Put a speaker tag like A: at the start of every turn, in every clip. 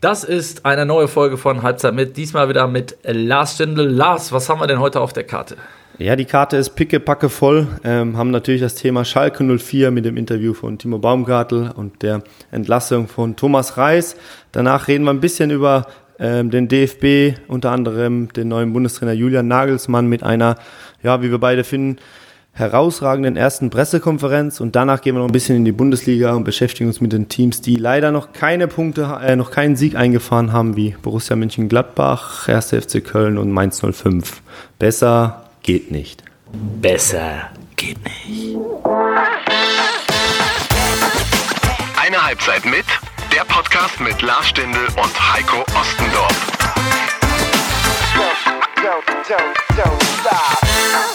A: Das ist eine neue Folge von Halbzeit mit. Diesmal wieder mit Lars Stindl. Lars, was haben wir denn heute auf der Karte?
B: Ja, die Karte ist pickepacke voll. Ähm, haben natürlich das Thema Schalke 04 mit dem Interview von Timo Baumgartel und der Entlassung von Thomas Reis. Danach reden wir ein bisschen über ähm, den DFB, unter anderem den neuen Bundestrainer Julian Nagelsmann mit einer, ja, wie wir beide finden, herausragenden ersten Pressekonferenz und danach gehen wir noch ein bisschen in die Bundesliga und beschäftigen uns mit den Teams, die leider noch keine Punkte, äh, noch keinen Sieg eingefahren haben, wie Borussia Mönchengladbach, 1. FC Köln und Mainz 05. Besser geht nicht.
A: Besser geht nicht.
C: Eine Halbzeit mit, der Podcast mit Lars Stindl und Heiko Ostendorf.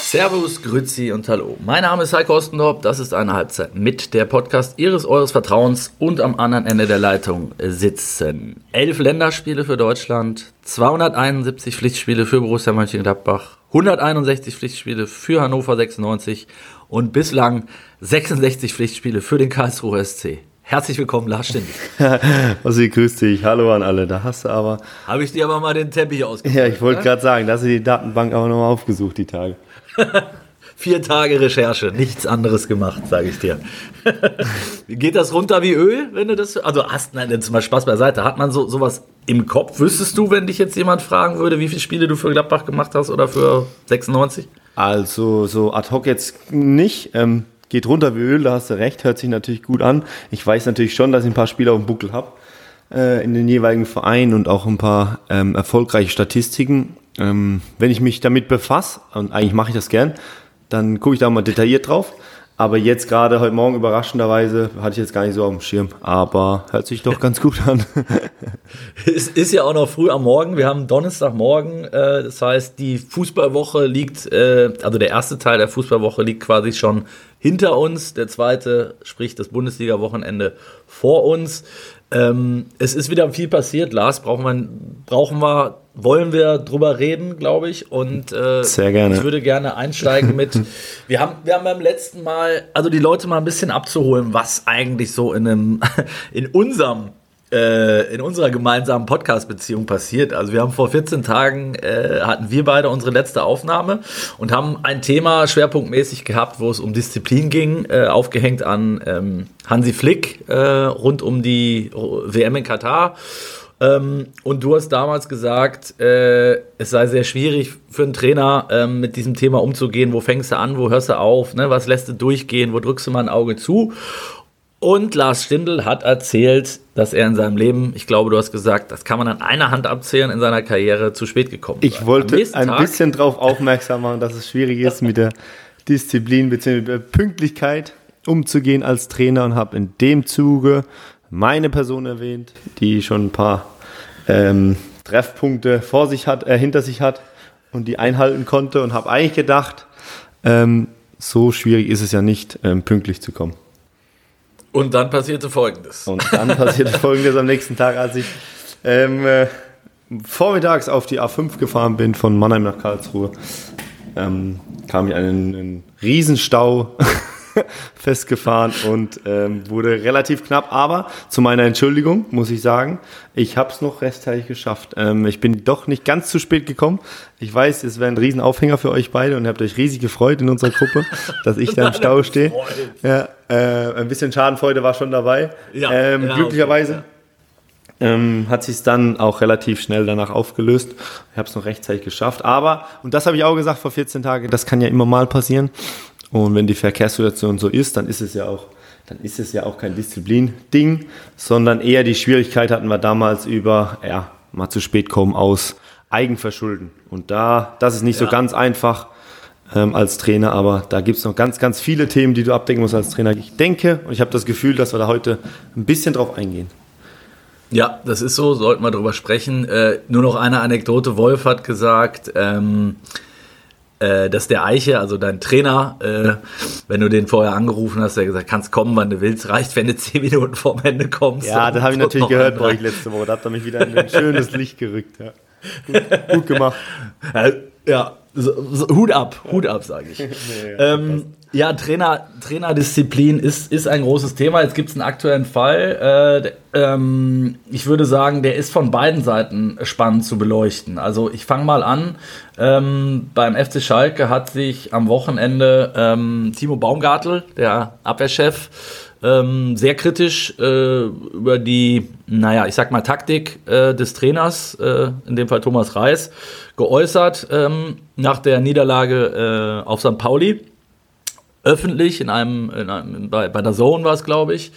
A: Servus, Grüzi und Hallo. Mein Name ist Heiko Ostendorf. Das ist eine Halbzeit mit der Podcast Ihres Eures Vertrauens und am anderen Ende der Leitung sitzen elf Länderspiele für Deutschland, 271 Pflichtspiele für Borussia Mönchengladbach, 161 Pflichtspiele für Hannover 96 und bislang 66 Pflichtspiele für den Karlsruher SC. Herzlich willkommen, Lars Stindl.
B: Ossi, grüß dich. Hallo an alle. Da hast du aber.
A: Habe ich dir aber mal den Teppich ausgesucht.
B: Ja, ich wollte gerade sagen, da hast du die Datenbank aber nochmal aufgesucht, die Tage.
A: Vier Tage Recherche, nichts anderes gemacht, sage ich dir. Geht das runter wie Öl, wenn du das. Also hast, nein, jetzt mal Spaß beiseite. Hat man so sowas im Kopf? Wüsstest du, wenn dich jetzt jemand fragen würde, wie viele Spiele du für Gladbach gemacht hast oder für 96?
B: Also so ad hoc jetzt nicht. Ähm, geht runter wie Öl, da hast du recht, hört sich natürlich gut an. Ich weiß natürlich schon, dass ich ein paar Spiele auf dem Buckel habe äh, in den jeweiligen Vereinen und auch ein paar ähm, erfolgreiche Statistiken. Ähm, wenn ich mich damit befasse, und eigentlich mache ich das gern, dann gucke ich da mal detailliert drauf. Aber jetzt gerade heute Morgen überraschenderweise hatte ich jetzt gar nicht so auf dem Schirm. Aber hört sich doch ganz gut an.
A: es ist ja auch noch früh am Morgen. Wir haben Donnerstagmorgen. Äh, das heißt, die Fußballwoche liegt, äh, also der erste Teil der Fußballwoche liegt quasi schon hinter uns. Der zweite, sprich das Bundesliga-Wochenende vor uns. Ähm, es ist wieder viel passiert. Lars, brauchen wir, brauchen wir wollen wir drüber reden, glaube ich. Und
B: äh, Sehr gerne.
A: ich würde gerne einsteigen mit. wir, haben, wir haben beim letzten Mal, also die Leute mal ein bisschen abzuholen, was eigentlich so in, einem, in unserem in unserer gemeinsamen Podcast-Beziehung passiert. Also wir haben vor 14 Tagen äh, hatten wir beide unsere letzte Aufnahme und haben ein Thema schwerpunktmäßig gehabt, wo es um Disziplin ging, äh, aufgehängt an ähm, Hansi Flick äh, rund um die WM in Katar. Ähm, und du hast damals gesagt, äh, es sei sehr schwierig für einen Trainer ähm, mit diesem Thema umzugehen. Wo fängst du an, wo hörst du auf, ne? was lässt du durchgehen, wo drückst du mal ein Auge zu? Und Lars Stindl hat erzählt, dass er in seinem Leben, ich glaube, du hast gesagt, das kann man an einer Hand abzählen, in seiner Karriere zu spät gekommen
B: ist. Ich wollte ein Tag bisschen darauf aufmerksam machen, dass es schwierig ist, mit der Disziplin bzw. Pünktlichkeit umzugehen als Trainer und habe in dem Zuge meine Person erwähnt, die schon ein paar ähm, Treffpunkte vor sich hat, äh, hinter sich hat und die einhalten konnte und habe eigentlich gedacht, ähm, so schwierig ist es ja nicht, ähm, pünktlich zu kommen.
A: Und dann passierte Folgendes.
B: Und dann passierte Folgendes am nächsten Tag, als ich ähm, äh, vormittags auf die A5 gefahren bin von Mannheim nach Karlsruhe, ähm, kam ich einen, einen Riesenstau festgefahren und ähm, wurde relativ knapp. Aber zu meiner Entschuldigung muss ich sagen, ich habe es noch rechtzeitig geschafft. Ähm, ich bin doch nicht ganz zu spät gekommen. Ich weiß, es wäre ein Riesenaufhänger für euch beide und ihr habt euch riesig gefreut in unserer Gruppe, dass ich da im Stau stehe. Ja, äh, ein bisschen Schadenfreude war schon dabei. Ja, ähm, ja, glücklicherweise. Okay. Ähm, hat sich dann auch relativ schnell danach aufgelöst. Ich habe es noch rechtzeitig geschafft. Aber, und das habe ich auch gesagt vor 14 Tagen, das kann ja immer mal passieren. Und wenn die Verkehrssituation so ist, dann ist es ja auch, dann ist es ja auch kein Disziplin-Ding, sondern eher die Schwierigkeit hatten wir damals über, ja, mal zu spät kommen aus Eigenverschulden. Und da, das ist nicht ja. so ganz einfach ähm, als Trainer, aber da gibt es noch ganz, ganz viele Themen, die du abdecken musst als Trainer. Ich denke und ich habe das Gefühl, dass wir da heute ein bisschen drauf eingehen.
A: Ja, das ist so, sollten wir drüber sprechen. Äh, nur noch eine Anekdote. Wolf hat gesagt, ähm, äh, dass der Eiche, also dein Trainer, äh, wenn du den vorher angerufen hast, der gesagt, kannst kommen, wann du willst, reicht, wenn du zehn Minuten vorm Ende kommst.
B: Ja, das habe ich natürlich gehört bei euch letzte Woche. Da habt ihr mich wieder in ein schönes Licht gerückt. Ja. Gut, gut gemacht.
A: Ja, so, so, Hut ab, Hut ab, sage ich. nee, ja, ähm, Ja, Trainer, Trainerdisziplin ist, ist ein großes Thema. Jetzt gibt es einen aktuellen Fall. Äh, ähm, ich würde sagen, der ist von beiden Seiten spannend zu beleuchten. Also ich fange mal an. Ähm, beim FC Schalke hat sich am Wochenende ähm, Timo Baumgartel, der Abwehrchef, ähm, sehr kritisch äh, über die, naja, ich sag mal, Taktik äh, des Trainers, äh, in dem Fall Thomas Reis, geäußert ähm, nach der Niederlage äh, auf St. Pauli öffentlich in einem, in einem bei, bei der Zone war es, glaube ich,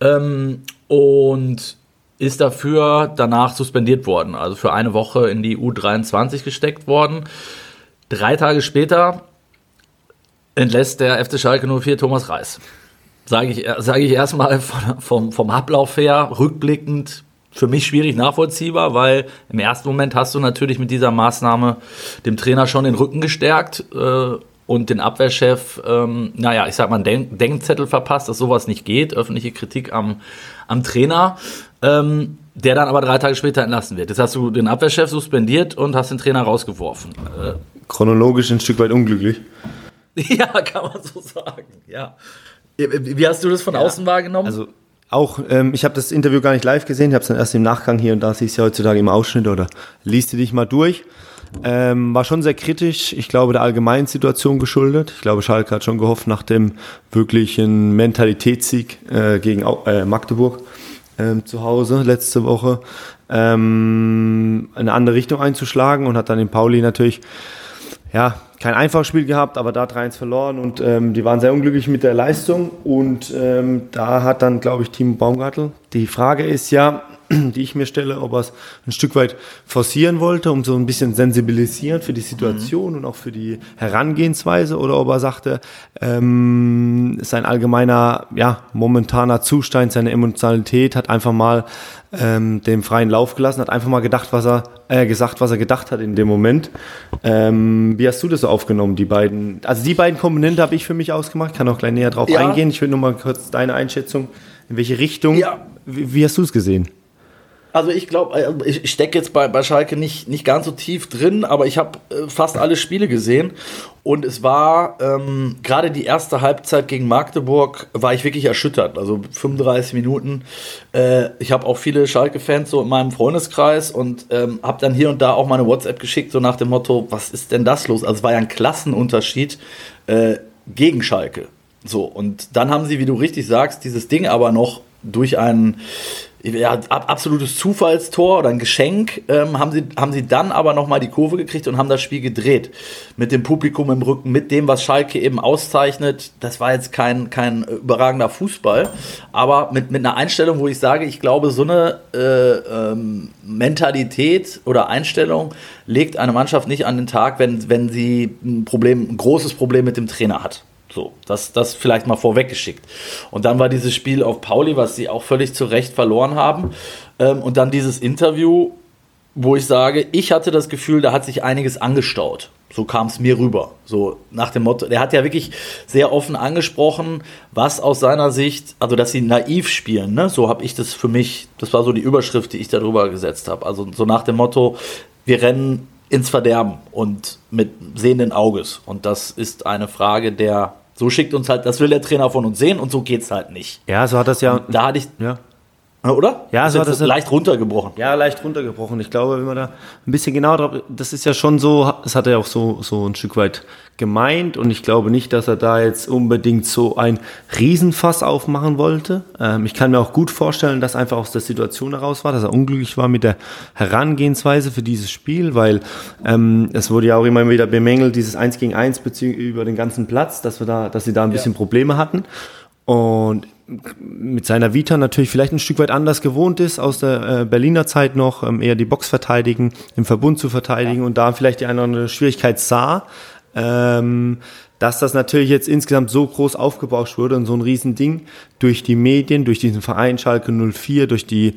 A: ähm, und ist dafür danach suspendiert worden, also für eine Woche in die U23 gesteckt worden. Drei Tage später entlässt der FC Schalke 04 Thomas Reis. Sage ich, sage ich erstmal vom, vom Ablauf her, rückblickend für mich schwierig nachvollziehbar, weil im ersten Moment hast du natürlich mit dieser Maßnahme dem Trainer schon den Rücken gestärkt äh, und den Abwehrchef, ähm, naja, ich sag mal, einen Denk Denkzettel verpasst, dass sowas nicht geht, öffentliche Kritik am, am Trainer, ähm, der dann aber drei Tage später entlassen wird. Jetzt hast du den Abwehrchef suspendiert und hast den Trainer rausgeworfen.
B: Äh, Chronologisch ein Stück weit unglücklich.
A: ja, kann man so sagen, ja. Wie hast du das von ja, außen wahrgenommen?
B: Also auch, ähm, ich habe das Interview gar nicht live gesehen, ich habe es dann erst im Nachgang hier und da siehst du ja heutzutage im Ausschnitt oder liest du dich mal durch. Ähm, war schon sehr kritisch, ich glaube, der allgemeinen Situation geschuldet. Ich glaube, Schalke hat schon gehofft, nach dem wirklichen Mentalitätssieg äh, gegen äh, Magdeburg äh, zu Hause letzte Woche ähm, eine andere Richtung einzuschlagen und hat dann in Pauli natürlich ja, kein einfaches Spiel gehabt, aber da 3-1 verloren und ähm, die waren sehr unglücklich mit der Leistung und ähm, da hat dann, glaube ich, Timo Baumgartel. Die Frage ist ja, die ich mir stelle, ob er es ein Stück weit forcieren wollte, um so ein bisschen sensibilisieren für die Situation mhm. und auch für die Herangehensweise, oder ob er sagte, ähm, sein allgemeiner, ja, momentaner Zustand, seine Emotionalität hat einfach mal ähm, dem freien Lauf gelassen, hat einfach mal gedacht, was er, äh, gesagt, was er gedacht hat in dem Moment. Ähm, wie hast du das so aufgenommen, die beiden? Also die beiden Komponenten habe ich für mich ausgemacht, kann auch gleich näher drauf ja. eingehen. Ich will nur mal kurz deine Einschätzung, in welche Richtung. Ja. Wie, wie hast du es gesehen?
A: Also ich glaube, äh, ich stecke jetzt bei, bei Schalke nicht, nicht ganz so tief drin, aber ich habe äh, fast alle Spiele gesehen und es war ähm, gerade die erste Halbzeit gegen Magdeburg war ich wirklich erschüttert. Also 35 Minuten. Äh, ich habe auch viele Schalke-Fans so in meinem Freundeskreis und ähm, habe dann hier und da auch meine WhatsApp geschickt so nach dem Motto, was ist denn das los? Also es war ja ein Klassenunterschied äh, gegen Schalke. So und dann haben sie, wie du richtig sagst, dieses Ding aber noch durch einen ja, absolutes Zufallstor oder ein Geschenk, ähm, haben, sie, haben sie dann aber nochmal die Kurve gekriegt und haben das Spiel gedreht. Mit dem Publikum im Rücken, mit dem, was Schalke eben auszeichnet. Das war jetzt kein, kein überragender Fußball, aber mit, mit einer Einstellung, wo ich sage, ich glaube, so eine äh, ähm, Mentalität oder Einstellung legt eine Mannschaft nicht an den Tag, wenn, wenn sie ein Problem, ein großes Problem mit dem Trainer hat. So, das, das vielleicht mal vorweggeschickt. Und dann war dieses Spiel auf Pauli, was sie auch völlig zu Recht verloren haben. Ähm, und dann dieses Interview, wo ich sage, ich hatte das Gefühl, da hat sich einiges angestaut. So kam es mir rüber. So nach dem Motto, der hat ja wirklich sehr offen angesprochen, was aus seiner Sicht, also dass sie naiv spielen, ne? So habe ich das für mich, das war so die Überschrift, die ich darüber gesetzt habe. Also so nach dem Motto, wir rennen ins Verderben und mit sehenden Auges. Und das ist eine Frage der so schickt uns halt, das will der Trainer von uns sehen und so geht's halt nicht.
B: Ja, so hat das ja. Und
A: da hatte ich.
B: Ja.
A: Oder?
B: Ja, so hat das
A: leicht runtergebrochen.
B: Ja, leicht runtergebrochen. Ich glaube, wenn man da ein bisschen genauer drauf, das ist ja schon so, das hat er auch so, so ein Stück weit gemeint und ich glaube nicht, dass er da jetzt unbedingt so ein Riesenfass aufmachen wollte. Ähm, ich kann mir auch gut vorstellen, dass einfach aus der Situation heraus war, dass er unglücklich war mit der Herangehensweise für dieses Spiel, weil ähm, es wurde ja auch immer wieder bemängelt, dieses 1 gegen 1 über den ganzen Platz, dass wir da, dass sie da ein bisschen ja. Probleme hatten. Und mit seiner Vita natürlich vielleicht ein Stück weit anders gewohnt ist, aus der äh, Berliner Zeit noch, ähm, eher die Box verteidigen, im Verbund zu verteidigen ja. und da vielleicht die eine oder andere Schwierigkeit sah, ähm, dass das natürlich jetzt insgesamt so groß aufgebauscht wurde und so ein Riesending durch die Medien, durch diesen Verein Schalke 04, durch die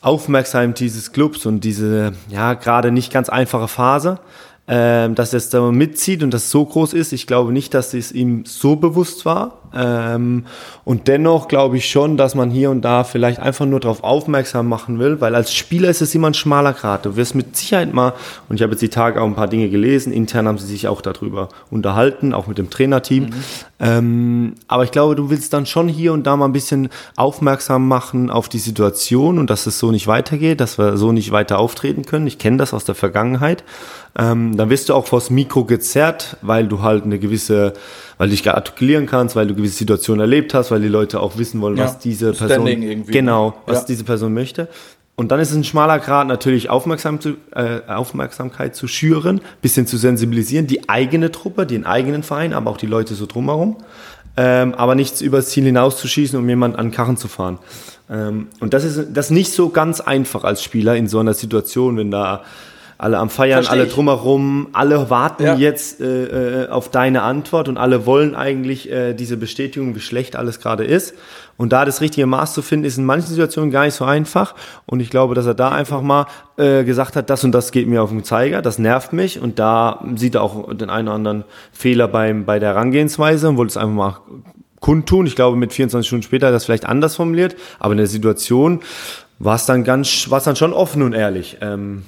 B: Aufmerksamkeit dieses Clubs und diese, ja, gerade nicht ganz einfache Phase, ähm, dass es da mitzieht und das so groß ist. Ich glaube nicht, dass es ihm so bewusst war, Ähm, und dennoch glaube ich schon, dass man hier und da vielleicht einfach nur darauf aufmerksam machen will, weil als Spieler ist es immer ein schmaler Grat. Du wirst mit Sicherheit mal, und ich habe jetzt die Tage auch ein paar Dinge gelesen, intern haben sie sich auch darüber unterhalten, auch mit dem Trainerteam. Mhm. Ähm, aber ich glaube, du willst dann schon hier und da mal ein bisschen aufmerksam machen auf die Situation und dass es so nicht weitergeht, dass wir so nicht weiter auftreten können. Ich kenne das aus der Vergangenheit. Ähm, dann wirst du auch vors Mikro gezerrt, weil du halt eine gewisse, weil du dich artikulieren kannst, weil du gewisse Situationen erlebt hast, weil die Leute auch wissen wollen, ja, was diese Person, genau, was ja. diese Person möchte. Und dann ist es ein schmaler Grad, natürlich aufmerksam zu, äh, Aufmerksamkeit zu schüren, bisschen zu sensibilisieren, die eigene Truppe, den eigenen Verein, aber auch die Leute so drumherum. Ähm, aber nichts übers Ziel hinauszuschießen, um jemanden an Karren zu fahren. Ähm, und das ist das ist nicht so ganz einfach als Spieler in so einer Situation, wenn da alle am Feiern, Versteh alle drumherum, alle warten ja. jetzt äh, äh, auf deine Antwort und alle wollen eigentlich äh, diese Bestätigung, wie schlecht alles gerade ist. Und da das richtige Maß zu finden, ist in manchen Situationen gar nicht so einfach. Und ich glaube, dass er da einfach mal äh, gesagt hat, das und das geht mir auf den Zeiger, das nervt mich. Und da sieht er auch den einen oder anderen Fehler beim, bei der Herangehensweise und wollte es einfach mal kundtun. Ich glaube, mit 24 Stunden später hat er das vielleicht anders formuliert. Aber in der Situation war es dann ganz, war es dann schon offen und ehrlich. Ähm.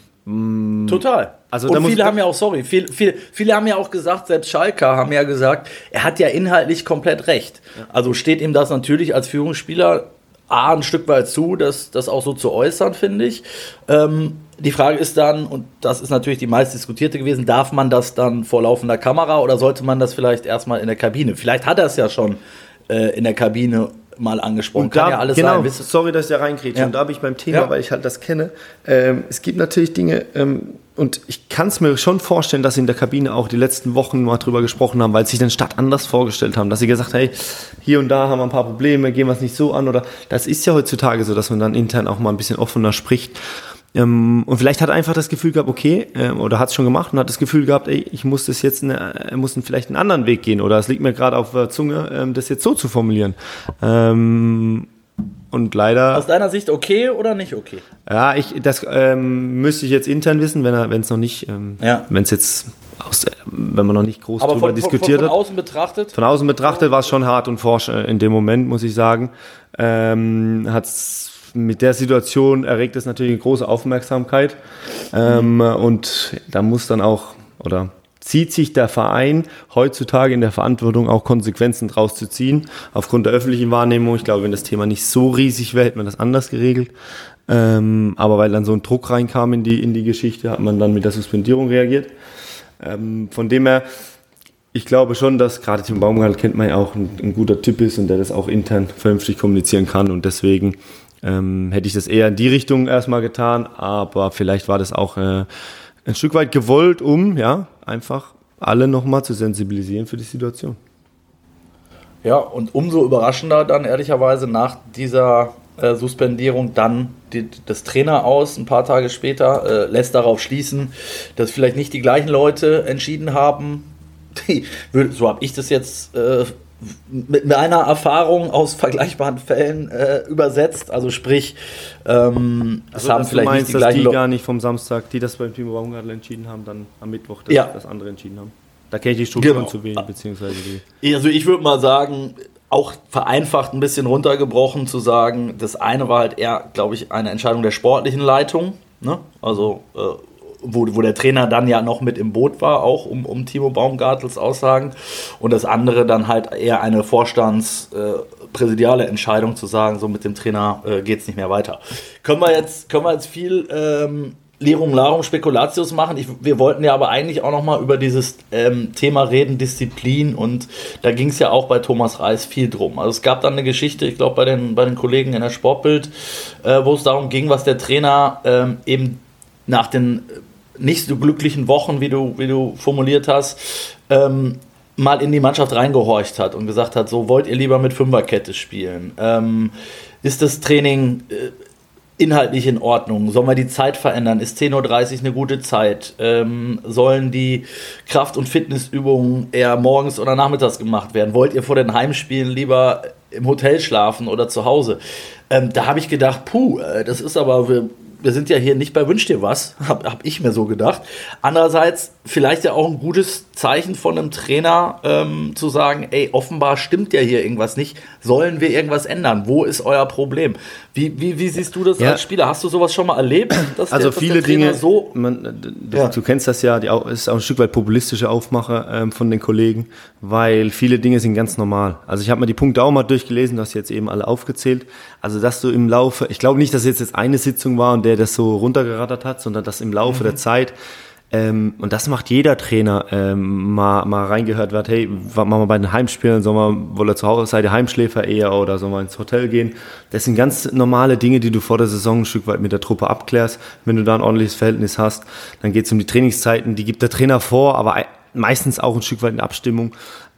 A: Total. Also und viele haben ja auch, sorry, viele, viele, viele haben ja auch gesagt, selbst Schalker haben ja gesagt, er hat ja inhaltlich komplett recht. Also steht ihm das natürlich als Führungsspieler A, ein Stück weit zu, das, das auch so zu äußern, finde ich. Ähm, die Frage ist dann, und das ist natürlich die meist diskutierte gewesen, darf man das dann vor laufender Kamera oder sollte man das vielleicht erstmal in der Kabine? Vielleicht hat er es ja schon äh, in der Kabine mal angesprochen.
B: Und da, Kann ja alles genau, sein. Sorry, dass ich da reinkriege. Ja. Und da habe ich beim Thema, ja. weil ich halt das kenne. Ähm, es gibt natürlich Dinge, ähm, und ich kann es mir schon vorstellen, dass sie in der Kabine auch die letzten Wochen mal drüber gesprochen haben, weil sie sich den Stadt anders vorgestellt haben, dass sie gesagt haben, hey, hier und da haben wir ein paar Probleme, gehen wir es nicht so an oder das ist ja heutzutage so, dass man dann intern auch mal ein bisschen offener spricht ähm, und vielleicht hat er einfach das Gefühl gehabt, okay, ähm, oder hat es schon gemacht und hat das Gefühl gehabt, ey, ich muss das jetzt, eine, er muss vielleicht einen anderen Weg gehen oder es liegt mir gerade auf der Zunge, ähm, das jetzt so zu formulieren. Ähm, und leider.
A: Aus deiner Sicht okay oder nicht okay?
B: Ja, ich, das ähm, müsste ich jetzt intern wissen, wenn er, es noch nicht, ähm, ja. wenn es jetzt aus, wenn man noch nicht groß
A: Aber
B: drüber
A: von,
B: diskutiert
A: von,
B: von
A: hat. Von außen betrachtet?
B: Von außen betrachtet war es schon hart und forsch äh, in dem Moment, muss ich sagen. Ähm, hat's mit der Situation erregt es natürlich eine große Aufmerksamkeit. Ähm, und da muss dann auch, oder zieht sich der Verein heutzutage in der Verantwortung auch Konsequenzen draus zu ziehen, aufgrund der öffentlichen Wahrnehmung. Ich glaube, wenn das Thema nicht so riesig wäre, hätte man das anders geregelt. Ähm, aber weil dann so ein Druck reinkam in die, in die Geschichte, hat man dann mit der Suspendierung reagiert. Ähm, von dem her, ich glaube schon, dass gerade Tim Baumgart kennt man ja auch ein, ein guter Typ ist und der das auch intern vernünftig kommunizieren kann und deswegen ähm, hätte ich das eher in die Richtung erstmal getan, aber vielleicht war das auch äh, ein Stück weit gewollt, um ja einfach alle nochmal zu sensibilisieren für die Situation.
A: Ja, und umso überraschender dann ehrlicherweise nach dieser äh, Suspendierung dann die, das Trainer aus ein paar Tage später äh, lässt darauf schließen, dass vielleicht nicht die gleichen Leute entschieden haben. Die, so habe ich das jetzt äh, mit meiner Erfahrung aus vergleichbaren Fällen äh, übersetzt. Also sprich, ähm,
B: also, es haben vielleicht meinst, nicht die dass die gar nicht vom Samstag, die das beim Timo Baumgartl entschieden haben, dann am Mittwoch das, ja. das andere entschieden haben. Da kenne ich die Strukturen genau. zu wenig, beziehungsweise
A: die. Also ich würde mal sagen, auch vereinfacht ein bisschen runtergebrochen zu sagen, das eine war halt eher, glaube ich, eine Entscheidung der sportlichen Leitung. Ne? Also äh, wo, wo der Trainer dann ja noch mit im Boot war, auch um, um Timo Baumgartels Aussagen. Und das andere dann halt eher eine vorstandspräsidiale äh, Entscheidung zu sagen, so mit dem Trainer äh, geht es nicht mehr weiter. Können wir jetzt, können wir jetzt viel ähm, Lirum Larum Spekulatius machen. Ich, wir wollten ja aber eigentlich auch noch mal über dieses ähm, Thema reden, Disziplin und da ging es ja auch bei Thomas Reis viel drum. Also es gab dann eine Geschichte, ich glaube bei den, bei den Kollegen in der Sportbild, äh, wo es darum ging, was der Trainer ähm, eben nach den nicht so glücklichen Wochen, wie du, wie du formuliert hast, ähm, mal in die Mannschaft reingehorcht hat und gesagt hat, so wollt ihr lieber mit Fünferkette spielen? Ähm, ist das Training äh, inhaltlich in Ordnung? Sollen wir die Zeit verändern? Ist 10.30 Uhr eine gute Zeit? Ähm, sollen die Kraft- und Fitnessübungen eher morgens oder nachmittags gemacht werden? Wollt ihr vor den Heimspielen lieber im Hotel schlafen oder zu Hause? Ähm, da habe ich gedacht, puh, äh, das ist aber wir sind ja hier nicht bei Wünsch dir was, habe hab ich mir so gedacht. Andererseits vielleicht ja auch ein gutes Zeichen von einem Trainer ähm, zu sagen, ey, offenbar stimmt ja hier irgendwas nicht. Sollen wir irgendwas ändern? Wo ist euer Problem? Wie, wie, wie siehst du das ja. als Spieler? Hast du sowas schon mal erlebt?
B: also der, viele Dinge, so man, du, ja. du, kennst das ja, die, ist auch ein Stück weit populistische Aufmache ähm, von den Kollegen, weil viele Dinge sind ganz normal. Also ich habe mir die Punkte auch mal durchgelesen, du hast jetzt eben alle aufgezählt. Also dass du im Laufe, ich glaube nicht, dass es jetzt eine Sitzung war und der das so runtergerattert hat, sondern dass im Laufe mhm. der Zeit ähm, und das macht jeder Trainer, ähm, mal, mal reingehört wird, hey, machen wir bei den Heimspielen, soll man, wohl er zu Hause seid, Heimschläfer eher oder soll man ins Hotel gehen? Das sind ganz normale Dinge, die du vor der Saison ein Stück weit mit der Truppe abklärst. Wenn du da ein ordentliches Verhältnis hast, dann geht es um die Trainingszeiten, die gibt der Trainer vor, aber meistens auch ein Stück weit in Abstimmung.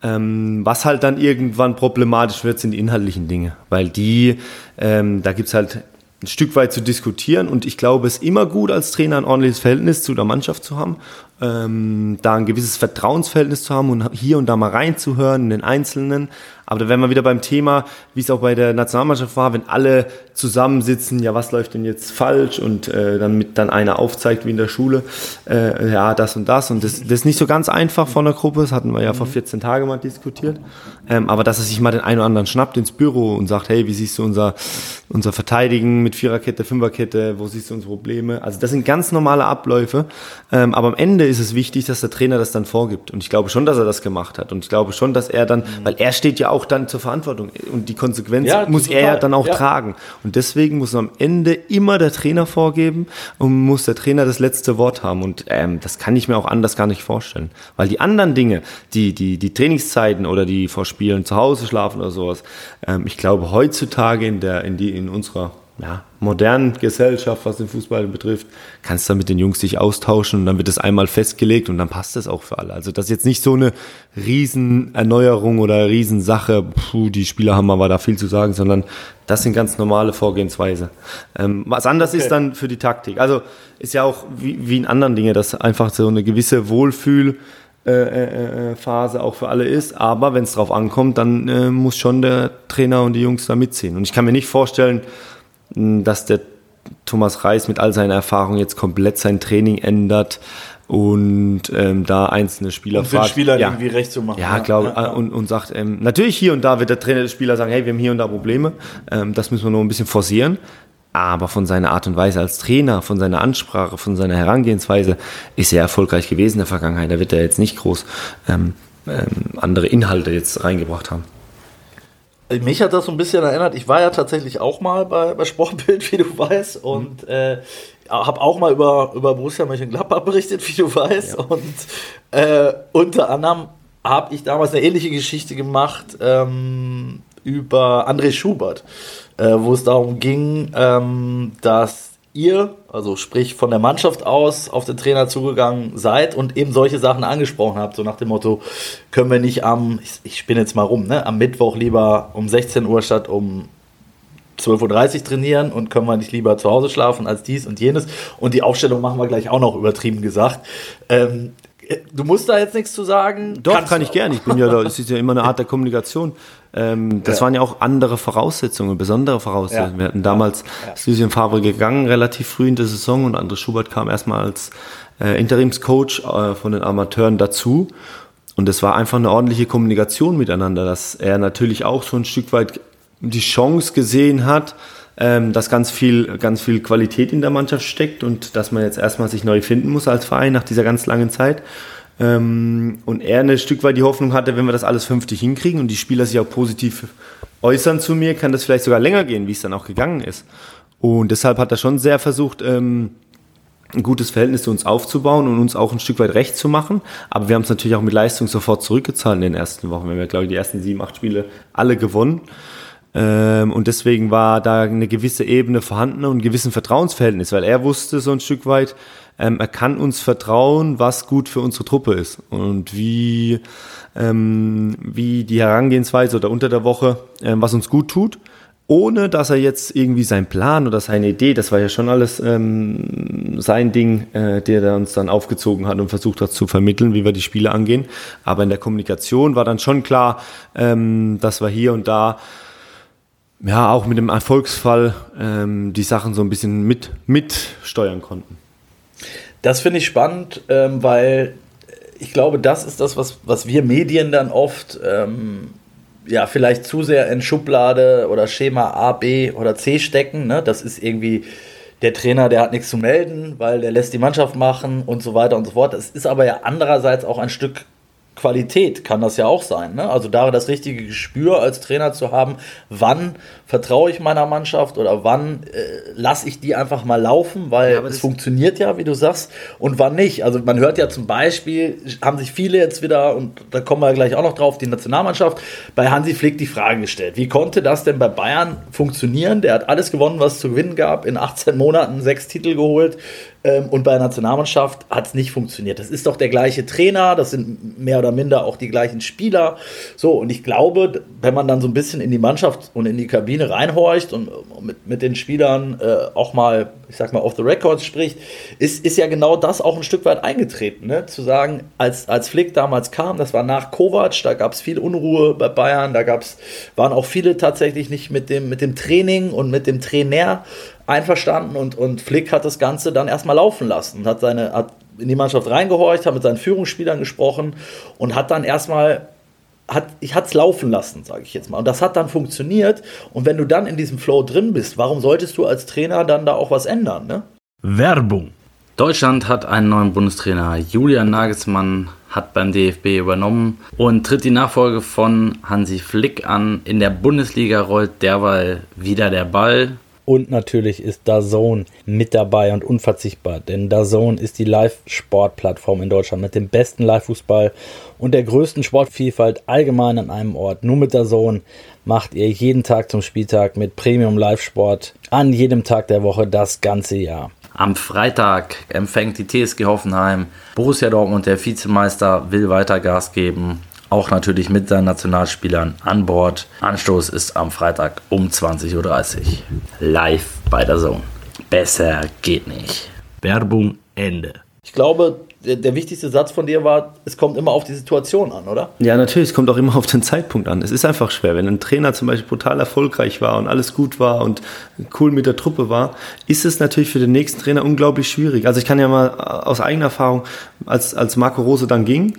B: Ähm, was halt dann irgendwann problematisch wird, sind die inhaltlichen Dinge, weil die, ähm, da gibt's halt ein Stück weit zu diskutieren. Und ich glaube, es ist immer gut, als Trainer ein ordentliches Verhältnis zu der Mannschaft zu haben, ähm, da ein gewisses Vertrauensverhältnis zu haben und hier und da mal reinzuhören in den Einzelnen. Aber da wären wir wieder beim Thema, wie es auch bei der Nationalmannschaft war, wenn alle zusammensitzen, ja, was läuft denn jetzt falsch und äh, dann mit dann einer aufzeigt wie in der Schule, äh, ja, das und das. Und das, das ist nicht so ganz einfach von der Gruppe, das hatten wir ja vor 14 Tagen mal diskutiert. Ähm, aber dass er sich mal den einen oder anderen schnappt ins Büro und sagt, hey, wie siehst du unser, unser Verteidigen mit Viererkette, Fünferkette, wo siehst du unsere Probleme? Also das sind ganz normale Abläufe. Ähm, aber am Ende ist es wichtig, dass der Trainer das dann vorgibt. Und ich glaube schon, dass er das gemacht hat. Und ich glaube schon, dass er dann, mhm. weil er steht ja auch dann zur Verantwortung und die Konsequenz ja, muss total. er ja dann auch ja. tragen. Und deswegen muss am Ende immer der Trainer vorgeben und muss der Trainer das letzte Wort haben. Und ähm, das kann ich mir auch anders gar nicht vorstellen. Weil die anderen Dinge, die, die, die Trainingszeiten oder die vor Spielen zu Hause schlafen oder sowas, ähm, ich glaube heutzutage in der, in die, in unserer ja, modernen Gesellschaft, was den Fußball betrifft, kannst du mit den Jungs dich austauschen und dann wird es einmal festgelegt und dann passt das auch für alle. Also das ist jetzt nicht so eine Riesenerneuerung oder Riesensache, puh, die Spieler haben aber da viel zu sagen, sondern das sind ganz normale Vorgehensweise. Ähm, was anders okay. ist dann für die Taktik. Also ist ja auch wie, wie in anderen Dingen, dass einfach so eine gewisse Wohlfühl äh, äh, äh, Phase auch für alle ist. Aber wenn es drauf ankommt, dann äh, muss schon der Trainer und die Jungs da mitziehen. Und ich kann mir nicht vorstellen, dass der Thomas Reis mit all seiner Erfahrung jetzt komplett sein Training ändert und ähm, da einzelne Spieler
A: um fragt, Spieler ja, irgendwie recht zu machen.
B: Ja, glaube ja, ja. und, und sagt, ähm, natürlich hier und da wird der Trainer des Spieler sagen, hey, wir haben hier und da Probleme, ähm, das müssen wir nur ein bisschen forcieren. Aber von seiner Art und Weise als Trainer, von seiner Ansprache, von seiner Herangehensweise ist er erfolgreich gewesen in der Vergangenheit. Da wird er jetzt nicht groß ähm, ähm, andere Inhalte jetzt reingebracht haben.
A: Mich hat das so ein bisschen erinnert. Ich war ja tatsächlich auch mal bei, bei Sportbild, wie du weißt, und mhm. äh, habe auch mal über, über Borussia Mönchengladbach berichtet, wie du weißt. Ja. Und äh, unter anderem habe ich damals eine ähnliche Geschichte gemacht ähm, über André Schubert, äh, wo es darum ging, ähm, dass ihr, also sprich von der Mannschaft aus, auf den Trainer zugegangen seid und eben solche Sachen angesprochen habt, so nach dem Motto, können wir nicht am, ich, ich spinne jetzt mal rum, ne, am Mittwoch lieber um 16 Uhr statt um 12.30 Uhr trainieren und können wir nicht lieber zu Hause schlafen als dies und jenes. Und die Aufstellung machen wir gleich auch noch übertrieben gesagt. Ähm, du musst da jetzt nichts zu sagen.
B: Doch, Kannst kann ich gerne. Ich bin ja da, es ist ja immer eine Art der Kommunikation. Ähm, das ja. waren ja auch andere Voraussetzungen, besondere Voraussetzungen. Ja. Wir hatten damals ja. Lucien Favre gegangen, relativ früh in der Saison und André Schubert kam erstmal als äh, Interimscoach äh, von den Amateuren dazu. Und es war einfach eine ordentliche Kommunikation miteinander, dass er natürlich auch so ein Stück weit die Chance gesehen hat, ähm, dass ganz viel, ganz viel Qualität in der Mannschaft steckt und dass man jetzt erstmal sich neu finden muss als Verein nach dieser ganz langen Zeit. Ähm, und er ein Stück weit die Hoffnung hatte, wenn wir das alles fünftig hinkriegen und die Spieler sich auch positiv äußern zu mir, kann das vielleicht sogar länger gehen, wie es dann auch gegangen ist. Und deshalb hat er schon sehr versucht, ähm, ein gutes Verhältnis zu uns aufzubauen und uns auch ein Stück weit recht zu machen. Aber wir haben es natürlich auch mit Leistung sofort zurückgezahlt in den ersten Wochen. Wir haben ja, glaube ich, die ersten sieben, acht Spiele alle gewonnen. Ähm, und deswegen war da eine gewisse Ebene vorhanden und ein gewissen Vertrauensverhältnis, weil er wusste so ein Stück weit, ähm, er kann uns vertrauen, was gut für unsere Truppe ist und wie, ähm, wie die Herangehensweise oder unter der Woche, was uns gut tut ohne dass er jetzt irgendwie sein Plan oder seine Idee, das war ja schon alles ähm, sein Ding, äh, der er uns dann aufgezogen hat und versucht hat zu vermitteln, wie wir die Spiele angehen. Aber in der Kommunikation war dann schon klar, ähm, dass wir hier und da ja auch mit dem Erfolgsfall ähm, die Sachen so ein bisschen mit mitsteuern konnten.
A: Das finde ich spannend, ähm, weil ich glaube, das ist das, was, was wir Medien dann oft ähm, ja vielleicht zu sehr in Schublade oder Schema A, B oder C stecken. Ne? Das ist irgendwie der Trainer, der hat nichts zu melden, weil der lässt die Mannschaft machen und so weiter und so fort. Es ist aber ja andererseits auch ein Stück Qualität kann das ja auch sein. Ne? Also da das richtige Gespür als Trainer zu haben, wann vertraue ich meiner Mannschaft oder wann äh, lasse ich die einfach mal laufen, weil ja, es funktioniert ja, wie du sagst, und wann nicht. Also man hört ja zum Beispiel, haben sich viele jetzt wieder, und da kommen wir gleich auch noch drauf, die Nationalmannschaft, bei Hansi Flick die Frage gestellt, wie konnte das denn bei Bayern funktionieren? Der hat alles gewonnen, was es zu gewinnen gab, in 18 Monaten sechs Titel geholt, ähm, und bei der Nationalmannschaft hat es nicht funktioniert. Das ist doch der gleiche Trainer, das sind mehr oder minder auch die gleichen Spieler. So, und ich glaube, wenn man dann so ein bisschen in die Mannschaft und in die Kabine reinhorcht und mit, mit den Spielern äh, auch mal, ich sag mal, off the records spricht, ist, ist ja genau das auch ein Stück weit eingetreten. Ne? Zu sagen, als, als Flick damals kam, das war nach Kovac, da gab es viel Unruhe bei Bayern, da gab's, waren auch viele tatsächlich nicht mit dem, mit dem Training und mit dem Trainer einverstanden und, und Flick hat das Ganze dann erstmal laufen lassen und hat seine, hat in die Mannschaft reingehorcht, hat mit seinen Führungsspielern gesprochen und hat dann erstmal hat, ich hatte es laufen lassen, sage ich jetzt mal. Und das hat dann funktioniert. Und wenn du dann in diesem Flow drin bist, warum solltest du als Trainer dann da auch was ändern? Ne?
D: Werbung. Deutschland hat einen neuen Bundestrainer. Julian Nagelsmann hat beim DFB übernommen und tritt die Nachfolge von Hansi Flick an. In der Bundesliga rollt derweil wieder der Ball.
A: Und natürlich ist DAZN mit dabei und unverzichtbar, denn DAZN ist die Live-Sport-Plattform in Deutschland mit dem besten Live-Fußball und der größten Sportvielfalt allgemein an einem Ort. Nur mit DAZN macht ihr jeden Tag zum Spieltag mit Premium Live-Sport an jedem Tag der Woche das ganze Jahr.
D: Am Freitag empfängt die TSG Hoffenheim. Borussia Dortmund, der Vizemeister, will weiter Gas geben auch natürlich mit seinen Nationalspielern an Bord. Anstoß ist am Freitag um 20.30 Uhr. Live bei der Zone. Besser geht nicht. Werbung Ende.
A: Ich glaube, der, der, wichtigste Satz von dir war, es kommt immer auf die Situation an, oder?
B: Ja, natürlich, es kommt auch immer auf den Zeitpunkt an. Es ist einfach schwer. Wenn ein Trainer zum Beispiel brutal erfolgreich war und alles gut war und cool mit der Truppe war, ist es natürlich für den nächsten Trainer unglaublich schwierig. Also ich kann ja mal aus eigener Erfahrung, als, als Marco Rose dann ging,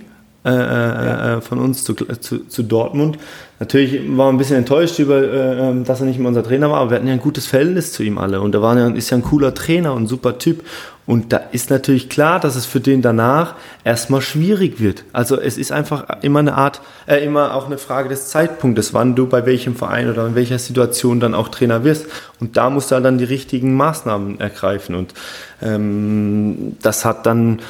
B: äh, ja. Äh, von uns zu, zu, zu, Dortmund. Natürlich waren wir ein bisschen enttäuscht über, äh, ähm, dass er nicht mehr unser Trainer war, aber wir hatten ja ein gutes Verhältnis zu ihm alle und er war ja, ist ja ein cooler Trainer und ein super Typ. Und da ist natürlich klar, dass es für den danach erstmal schwierig wird. Also es ist einfach immer eine Art, äh, immer auch eine Frage des Zeitpunktes, wann du bei welchem Verein oder in welcher Situation dann auch Trainer wirst. Und da musst du dann die richtigen Maßnahmen ergreifen. Und ähm, das hat dann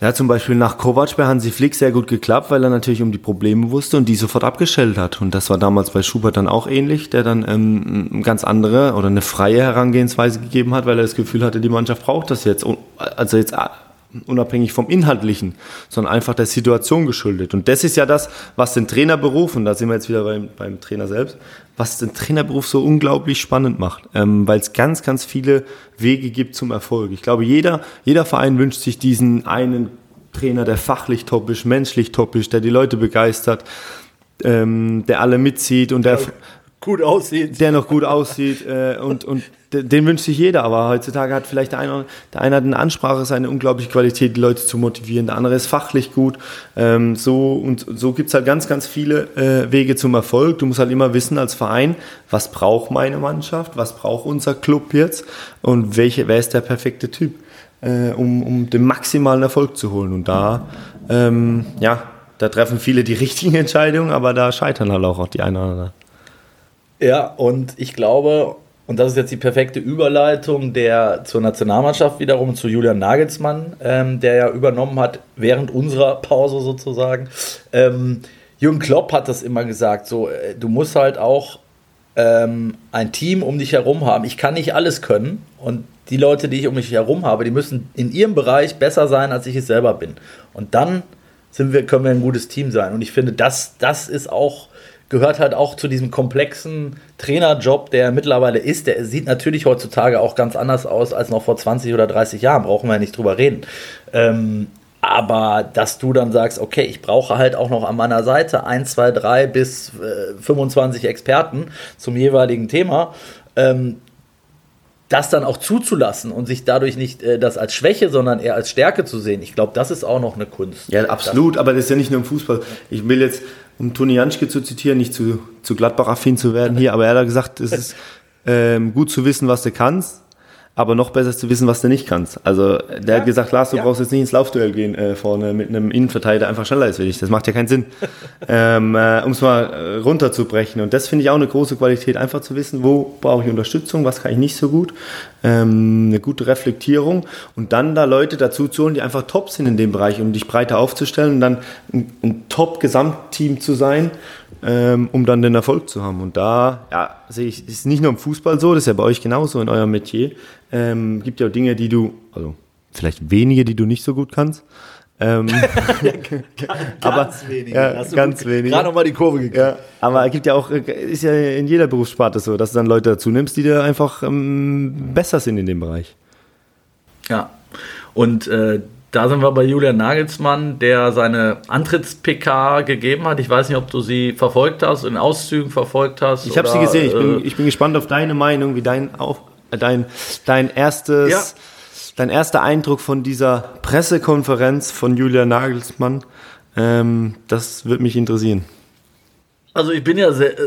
B: ja, zum Beispiel nach Kovac bei Hansi Flick sehr gut geklappt, weil er natürlich um die Probleme wusste und die sofort abgestellt hat. Und das war damals bei Schubert dann auch ähnlich, der dann ähm, ganz andere oder eine freie Herangehensweise gegeben hat, weil er das Gefühl hatte, die Mannschaft braucht das jetzt. Also jetzt unabhängig vom Inhaltlichen, sondern einfach der Situation geschuldet. Und das ist ja das, was den Trainerberuf, und da sind wir jetzt wieder beim, beim Trainer selbst, was den Trainerberuf so unglaublich spannend macht, ähm, weil es ganz, ganz viele Wege gibt zum Erfolg. Ich glaube, jeder, jeder Verein wünscht sich diesen einen Trainer, der fachlich top ist, menschlich top ist, der die Leute begeistert, ähm, der alle mitzieht und der
A: gut aussieht.
B: Der noch gut aussieht äh, und, und den wünscht sich jeder, aber heutzutage hat vielleicht der eine, der eine hat eine Ansprache, seine unglaubliche Qualität, die Leute zu motivieren, der andere ist fachlich gut. Ähm, so und so gibt's halt ganz, ganz viele äh, Wege zum Erfolg. Du musst halt immer wissen als Verein, was braucht meine Mannschaft, was braucht unser Club jetzt und welche, wer ist der perfekte Typ, äh, um, um den maximalen Erfolg zu holen. Und da, ähm, ja, da treffen viele die richtigen Entscheidungen, aber da scheitern halt auch die einen oder anderen.
A: Ja, und ich glaube, und das ist jetzt die perfekte Überleitung der zur Nationalmannschaft wiederum zu Julian Nagelsmann, ähm, der ja übernommen hat während unserer Pause sozusagen. Ähm, Jürgen Klopp hat das immer gesagt, so äh, du musst halt auch ähm, ein Team um dich herum haben. Ich kann nicht alles können und die Leute, die ich um mich herum habe, die müssen in ihrem Bereich besser sein, als ich es selber bin. Und dann sind wir, können wir ein gutes Team sein. Und ich finde, das, das ist auch gehört halt auch zu diesem komplexen Trainerjob, der mittlerweile ist. Der sieht natürlich heutzutage auch ganz anders aus als noch vor 20 oder 30 Jahren, brauchen wir ja nicht drüber reden. Ähm, aber dass du dann sagst, okay, ich brauche halt auch noch an meiner Seite 1, 2, 3 bis äh, 25 Experten zum jeweiligen Thema, ähm, das dann auch zuzulassen und sich dadurch nicht äh, das als Schwäche, sondern eher als Stärke zu sehen, ich glaube, das ist auch noch eine Kunst.
B: Ja, absolut, das, aber das ist ja nicht nur im Fußball. Ich will jetzt, um Toni Janschke zu zitieren, nicht zu, zu Gladbach-affin zu werden hier, aber er hat gesagt, es ist ähm, gut zu wissen, was du kannst, aber noch besser ist zu wissen, was du nicht kannst. Also der ja, hat gesagt, Lars, du ja. brauchst jetzt nicht ins Laufduell gehen äh, vorne mit einem Innenverteidiger, der einfach schneller ist wie dich. Das macht ja keinen Sinn. ähm, äh, um es mal äh, runterzubrechen. Und das finde ich auch eine große Qualität, einfach zu wissen, wo brauche ich Unterstützung, was kann ich nicht so gut. Ähm, eine gute Reflektierung und dann da Leute dazu zu holen, die einfach top sind in dem Bereich, um dich breiter aufzustellen und dann ein, ein Top-Gesamtteam zu sein ähm, um dann den Erfolg zu haben. Und da ja, sehe ich, ist nicht nur im Fußball so, das ist ja bei euch genauso in eurem Metier. Ähm, gibt ja auch Dinge, die du, also vielleicht wenige, die du nicht so gut kannst. Ähm,
A: ganz aber, wenige. Ja,
B: ganz wenige.
A: Gerade nochmal die Kurve gekriegt.
B: Ja, aber es gibt ja auch, ist ja in jeder Berufssparte so, dass du dann Leute dazu nimmst, die dir einfach ähm, besser sind in dem Bereich.
A: Ja. Und äh, da sind wir bei Julian Nagelsmann, der seine Antritts-PK gegeben hat. Ich weiß nicht, ob du sie verfolgt hast, in Auszügen verfolgt hast.
B: Ich habe sie gesehen. Ich bin, äh, ich bin gespannt auf deine Meinung, wie dein, auf, dein, dein erstes, ja. dein erster Eindruck von dieser Pressekonferenz von Julian Nagelsmann. Ähm, das würde mich interessieren.
A: Also ich bin ja sehr, äh,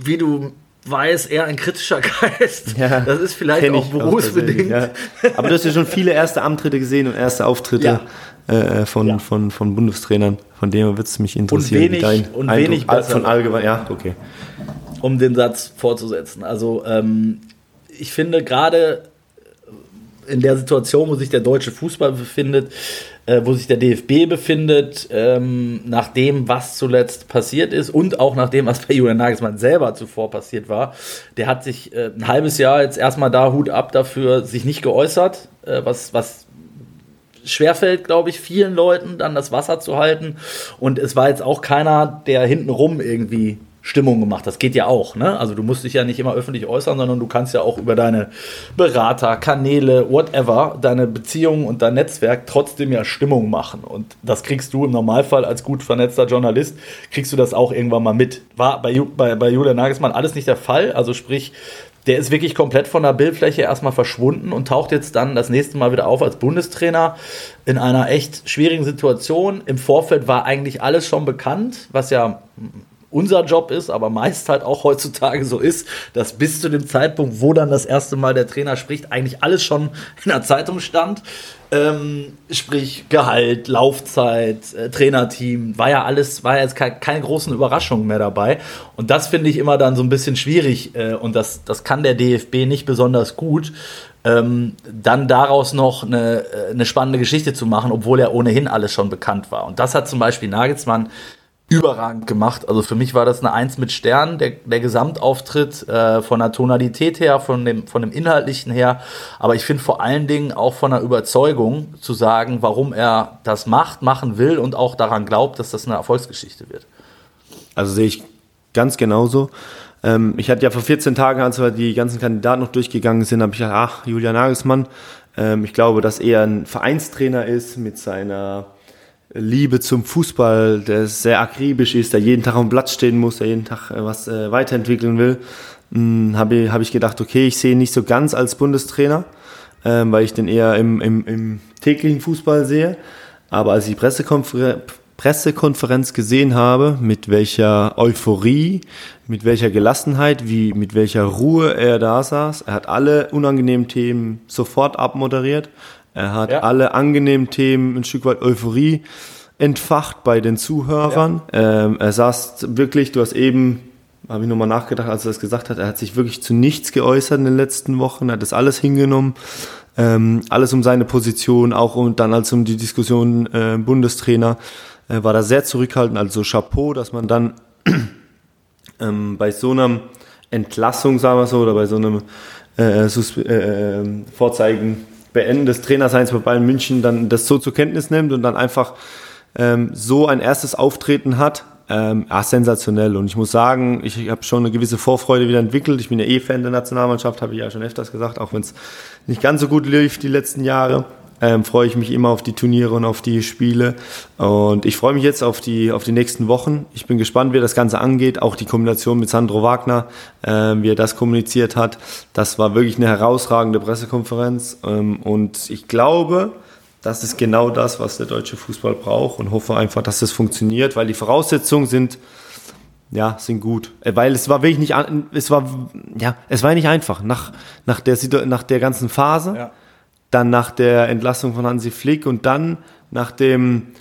A: wie du weiß, eher ein kritischer Geist. Ja, das ist vielleicht auch berufsbedingt.
B: Ja. Aber du hast ja schon viele erste Antritte gesehen und erste Auftritte ja. äh, von, von, von Bundestrainern. Von dem würde es mich interessieren.
A: Und wenig, dein und wenig
B: besser. Von allgemein, ja, okay.
A: Um den Satz fortzusetzen. Also ähm, ich finde gerade in der Situation, wo sich der deutsche Fußball befindet, äh, wo sich der DFB befindet, ähm, nach dem, was zuletzt passiert ist und auch nach dem, was bei Julian Nagelsmann selber zuvor passiert war. Der hat sich äh, ein halbes Jahr jetzt erstmal da Hut ab dafür, sich nicht geäußert, äh, was, was schwerfällt, glaube ich, vielen Leuten dann das Wasser zu halten. Und es war jetzt auch keiner, der hintenrum irgendwie Stimmung gemacht. Das geht ja auch. Ne? Also du musst dich ja nicht immer öffentlich äußern, sondern du kannst ja auch über deine Berater, Kanäle, whatever, deine Beziehungen und dein Netzwerk trotzdem ja Stimmung machen. Und das kriegst du im Normalfall als gut vernetzter Journalist, kriegst du das auch irgendwann mal mit. War bei, bei, bei Julian Nagelsmann alles nicht der Fall. Also sprich, der ist wirklich komplett von der Bildfläche erstmal verschwunden und taucht jetzt dann das nächste Mal wieder auf als Bundestrainer in einer echt schwierigen Situation. Im Vorfeld war eigentlich alles schon bekannt, was ja unser Job ist, aber meist halt auch heutzutage so ist, dass bis zu dem Zeitpunkt, wo dann das erste Mal der Trainer spricht, eigentlich alles schon in der Zeitung stand. Ähm, sprich Gehalt, Laufzeit, äh, Trainerteam, war ja alles, war ja jetzt keine, keine großen Überraschungen mehr dabei. Und das finde ich immer dann so ein bisschen schwierig äh, und das, das kann der DFB nicht besonders gut. Ähm, dann daraus noch eine, äh, eine spannende Geschichte zu machen, obwohl ja ohnehin alles schon bekannt war. Und das hat zum Beispiel Nagelsmann überragend gemacht. Also für mich war das eine Eins mit Stern, der, der Gesamtauftritt äh, von der Tonalität her, von dem, von dem Inhaltlichen her. Aber ich finde vor allen Dingen auch von der Überzeugung zu sagen, warum er das macht, machen will und auch daran glaubt, dass das eine Erfolgsgeschichte wird.
B: Also sehe ich ganz genauso. Ähm, ich hatte ja vor 14 Tagen, als wir die ganzen Kandidaten noch durchgegangen sind, habe ich gedacht, ach, Julian Nagelsmann, ähm, ich glaube, dass er ein Vereinstrainer ist mit seiner Liebe zum Fußball, der sehr akribisch ist, der jeden Tag am Platz stehen muss, der jeden Tag äh, was äh, weiterentwickeln will, hm, habe ich, gedacht, okay, ich sehe ihn nicht so ganz als Bundestrainer, ähm, weil ich den eher im, im, im täglichen Fußball sehe. Aber als ich die Pressekonfer Pressekonferenz gesehen habe, mit welcher Euphorie, mit welcher Gelassenheit, wie, mit welcher Ruhe er da saß, er hat alle unangenehmen Themen sofort abmoderiert, er hat ja. alle angenehmen Themen, ein Stück weit Euphorie entfacht bei den Zuhörern. Ja. Ähm, er saß wirklich, du hast eben, habe ich nochmal nachgedacht, als er das gesagt hat, er hat sich wirklich zu nichts geäußert in den letzten Wochen, er hat das alles hingenommen. Ähm, alles um seine Position, auch und dann als um die Diskussion äh, Bundestrainer, äh, war da sehr zurückhaltend. Also Chapeau, dass man dann ähm, bei so einer Entlassung, sagen wir so, oder bei so einem äh, äh, ähm, Vorzeigen Beenden des Trainerseins bei Bayern München dann das so zur Kenntnis nimmt und dann einfach ähm, so ein erstes Auftreten hat. Ähm, ja, sensationell. Und ich muss sagen, ich habe schon eine gewisse Vorfreude wieder entwickelt. Ich bin ja eh Fan der Nationalmannschaft, habe ich ja schon öfters gesagt, auch wenn es nicht ganz so gut lief die letzten Jahre. Ähm, freue ich mich immer auf die Turniere und auf die Spiele. Und ich freue mich jetzt auf die, auf die nächsten Wochen. Ich bin gespannt, wie das Ganze angeht. Auch die Kombination mit Sandro Wagner, äh, wie er das kommuniziert hat. Das war wirklich eine herausragende Pressekonferenz. Ähm, und ich glaube, das ist genau das, was der deutsche Fußball braucht und hoffe einfach, dass das funktioniert, weil die Voraussetzungen sind, ja, sind gut. Äh, weil es war wirklich nicht, es war, ja, es war nicht einfach. Nach, nach, der, nach der ganzen Phase, ja. Dann nach der Entlassung von Hansi Flick und dann nach dem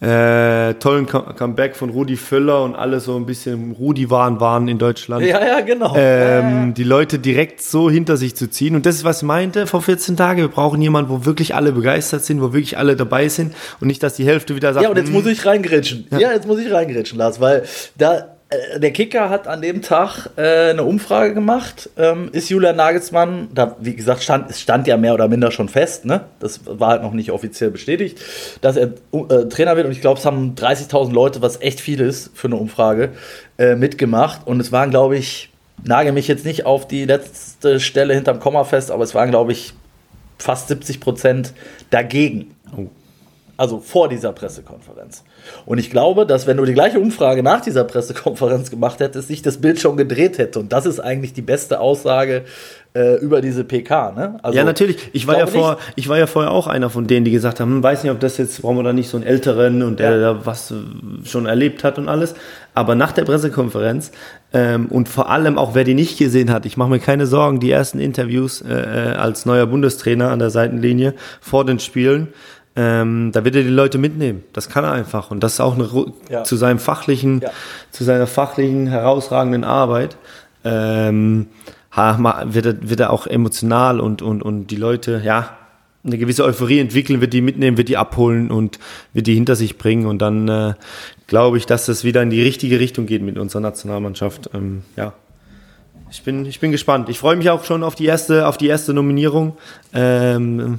B: äh, tollen Comeback von Rudi Völler und alle so ein bisschen Rudi-Waren waren in Deutschland.
A: Ja, ja, genau.
B: Ähm, die Leute direkt so hinter sich zu ziehen. Und das ist, was ich meinte vor 14 Tagen. Wir brauchen jemanden, wo wirklich alle begeistert sind, wo wirklich alle dabei sind und nicht, dass die Hälfte wieder sagt.
A: Ja, und jetzt muss hm. ich reingeritschen. Ja. ja, jetzt muss ich reingeritschen, Lars, weil da der Kicker hat an dem Tag äh, eine Umfrage gemacht. Ähm, ist Julian Nagelsmann, da wie gesagt, stand, es stand ja mehr oder minder schon fest, ne? das war halt noch nicht offiziell bestätigt, dass er äh, Trainer wird. Und ich glaube, es haben 30.000 Leute, was echt viel ist für eine Umfrage, äh, mitgemacht. Und es waren, glaube ich, nage mich jetzt nicht auf die letzte Stelle hinterm Komma fest, aber es waren, glaube ich, fast 70 Prozent dagegen. Oh. Also vor dieser Pressekonferenz. Und ich glaube, dass wenn du die gleiche Umfrage nach dieser Pressekonferenz gemacht hättest, sich das Bild schon gedreht hätte. Und das ist eigentlich die beste Aussage äh, über diese PK. Ne?
B: Also, ja, natürlich. Ich war ja, vor, ich war ja vorher auch einer von denen, die gesagt haben, hm, weiß nicht, ob das jetzt, brauchen wir da nicht so einen Älteren und der ja. da was schon erlebt hat und alles. Aber nach der Pressekonferenz ähm, und vor allem auch, wer die nicht gesehen hat, ich mache mir keine Sorgen, die ersten Interviews äh, äh als neuer Bundestrainer an der Seitenlinie vor den Spielen, ähm, da wird er die Leute mitnehmen. Das kann er einfach. Und das ist auch eine, ja. zu seinem fachlichen, ja. zu seiner fachlichen, herausragenden Arbeit, ähm, wird, er, wird er auch emotional und, und, und die Leute, ja, eine gewisse Euphorie entwickeln, wird die mitnehmen, wird die abholen und wird die hinter sich bringen. Und dann äh, glaube ich, dass das wieder in die richtige Richtung geht mit unserer Nationalmannschaft. Ähm, ja. Ich bin, ich bin gespannt. Ich freue mich auch schon auf die erste, auf die erste Nominierung. Ähm,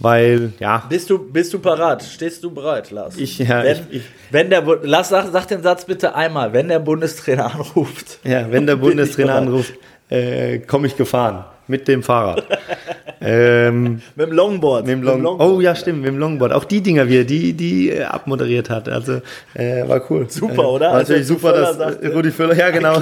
B: weil, ja.
A: Bist du, bist du parat? Stehst du bereit, Lars?
B: Ich, ja.
A: Wenn, ich, ich, wenn der, Lars, sag, sag den Satz bitte einmal. Wenn der Bundestrainer anruft.
B: Ja, wenn der Bundestrainer anruft, äh, komme ich gefahren. Mit dem Fahrrad.
A: ähm, mit dem Longboard.
B: Mit dem, Long mit dem Longboard. Oh ja, stimmt, mit dem Longboard. Auch die Dinger wir, die, die äh, abmoderiert hat. Also äh, war cool.
A: Super, oder?
B: War natürlich super, dass Rudi Völler, ja genau.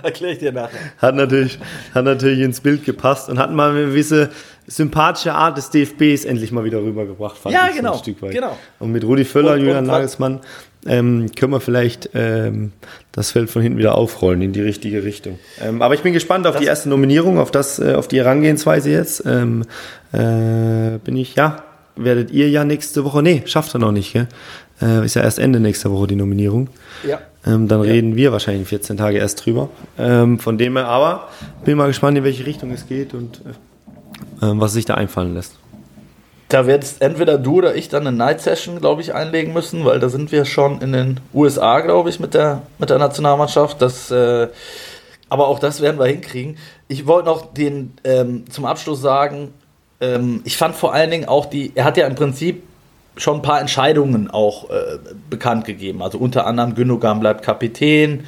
A: Erkläre ich dir nachher.
B: Hat natürlich, hat natürlich ins Bild gepasst und hat mal eine gewisse sympathische Art des DFBs endlich mal wieder rübergebracht,
A: fand ja, ich genau, so ein Stück weit. Genau.
B: Und mit Rudi Völler und, Julian Nagelsmann ähm, können wir vielleicht ähm, das Feld von hinten wieder aufrollen in die richtige Richtung. Ähm, aber ich bin gespannt auf das die erste Nominierung, auf das, äh, auf die Herangehensweise jetzt. Ähm, äh, bin ich, ja, werdet ihr ja nächste Woche, nee, schafft er noch nicht, gell? Äh, ist ja erst Ende nächster Woche die Nominierung.
A: Ja.
B: Ähm, dann ja. reden wir wahrscheinlich 14 Tage erst drüber. Ähm, von dem her, aber bin mal gespannt, in welche Richtung es geht und äh, was sich da einfallen lässt.
A: Da wird entweder du oder ich dann eine Night Session, glaube ich, einlegen müssen, weil da sind wir schon in den USA, glaube ich, mit der, mit der Nationalmannschaft. Das, äh, aber auch das werden wir hinkriegen. Ich wollte noch den ähm, zum Abschluss sagen, ähm, ich fand vor allen Dingen auch die, er hat ja im Prinzip schon ein paar Entscheidungen auch äh, bekannt gegeben. Also unter anderem Gündogan bleibt Kapitän,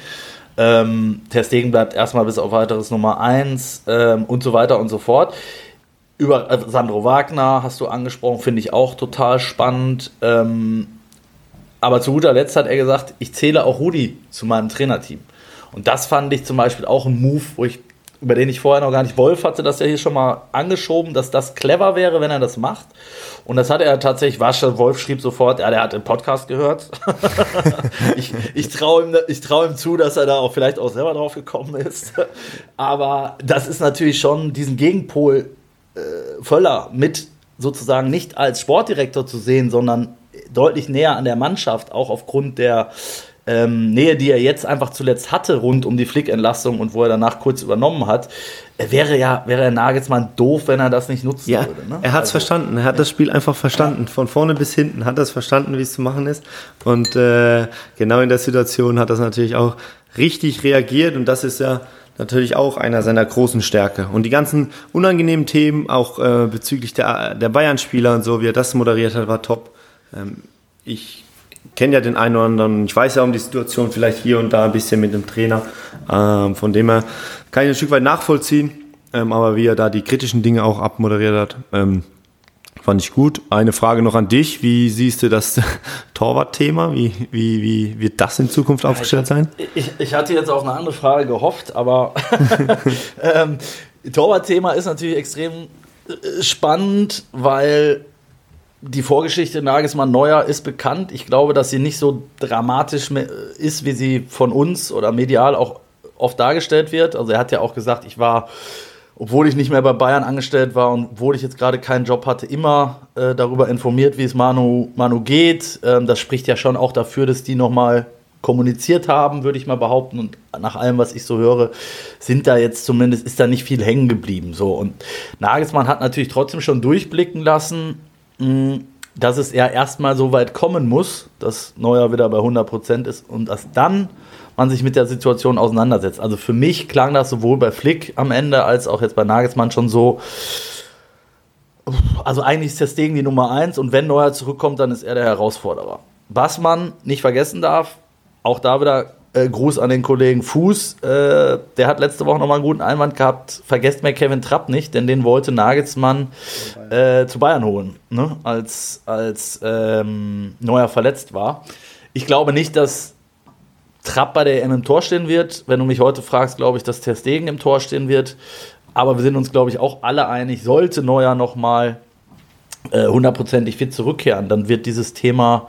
A: ähm, Ter Stegen bleibt erstmal bis auf weiteres Nummer 1 ähm, und so weiter und so fort über äh, Sandro Wagner hast du angesprochen, finde ich auch total spannend. Ähm, aber zu guter Letzt hat er gesagt, ich zähle auch Rudi zu meinem Trainerteam. Und das fand ich zum Beispiel auch ein Move, wo ich, über den ich vorher noch gar nicht Wolf hatte, dass er hier schon mal angeschoben, dass das clever wäre, wenn er das macht. Und das hat er tatsächlich, Wasche, Wolf schrieb sofort, ja, der hat den Podcast gehört. ich ich traue ihm, trau ihm zu, dass er da auch vielleicht auch selber drauf gekommen ist. Aber das ist natürlich schon diesen Gegenpol äh, Völler mit sozusagen nicht als Sportdirektor zu sehen, sondern deutlich näher an der Mannschaft, auch aufgrund der ähm, Nähe, die er jetzt einfach zuletzt hatte rund um die Flickentlassung und wo er danach kurz übernommen hat, äh, wäre ja wäre der Nagelsmann doof, wenn er das nicht nutzen
B: ja,
A: würde. Ne?
B: Er hat es also, verstanden, er hat das Spiel einfach verstanden, von vorne bis hinten hat er es verstanden, wie es zu machen ist. Und äh, genau in der Situation hat das natürlich auch richtig reagiert. Und das ist ja natürlich auch einer seiner großen Stärke. Und die ganzen unangenehmen Themen, auch äh, bezüglich der, der Bayern-Spieler und so, wie er das moderiert hat, war top. Ähm, ich kenne ja den einen oder anderen, ich weiß ja um die Situation vielleicht hier und da ein bisschen mit dem Trainer. Ähm, von dem her kann ich ein Stück weit nachvollziehen, ähm, aber wie er da die kritischen Dinge auch abmoderiert hat, ähm, Fand ich gut. Eine Frage noch an dich. Wie siehst du das Torwart-Thema? Wie, wie, wie wird das in Zukunft aufgestellt sein?
A: Ich, ich hatte jetzt auf eine andere Frage gehofft, aber ähm, Torwart-Thema ist natürlich extrem äh, spannend, weil die Vorgeschichte Nagelsmann Neuer ist bekannt. Ich glaube, dass sie nicht so dramatisch ist, wie sie von uns oder medial auch oft dargestellt wird. Also er hat ja auch gesagt, ich war, obwohl ich nicht mehr bei Bayern angestellt war und obwohl ich jetzt gerade keinen Job hatte, immer äh, darüber informiert, wie es Manu, Manu geht. Ähm, das spricht ja schon auch dafür, dass die nochmal kommuniziert haben, würde ich mal behaupten. Und nach allem, was ich so höre, sind da jetzt zumindest, ist da nicht viel hängen geblieben. So. Und Nagelsmann hat natürlich trotzdem schon durchblicken lassen, dass es ja erstmal so weit kommen muss, dass Neuer wieder bei 100% ist und dass dann man sich mit der Situation auseinandersetzt. Also für mich klang das sowohl bei Flick am Ende als auch jetzt bei Nagelsmann schon so, also eigentlich ist der Stegen die Nummer 1 und wenn Neuer zurückkommt, dann ist er der Herausforderer. Was man nicht vergessen darf, auch da wieder äh, Gruß an den Kollegen Fuß. Äh, der hat letzte Woche nochmal einen guten Einwand gehabt. Vergesst mir Kevin Trapp nicht, denn den wollte Nagelsmann äh, zu Bayern holen, ne? als, als ähm, Neuer verletzt war. Ich glaube nicht, dass Trapp bei der EM im Tor stehen wird. Wenn du mich heute fragst, glaube ich, dass Ter Stegen im Tor stehen wird. Aber wir sind uns, glaube ich, auch alle einig, sollte Neuer nochmal äh, hundertprozentig fit zurückkehren, dann wird dieses Thema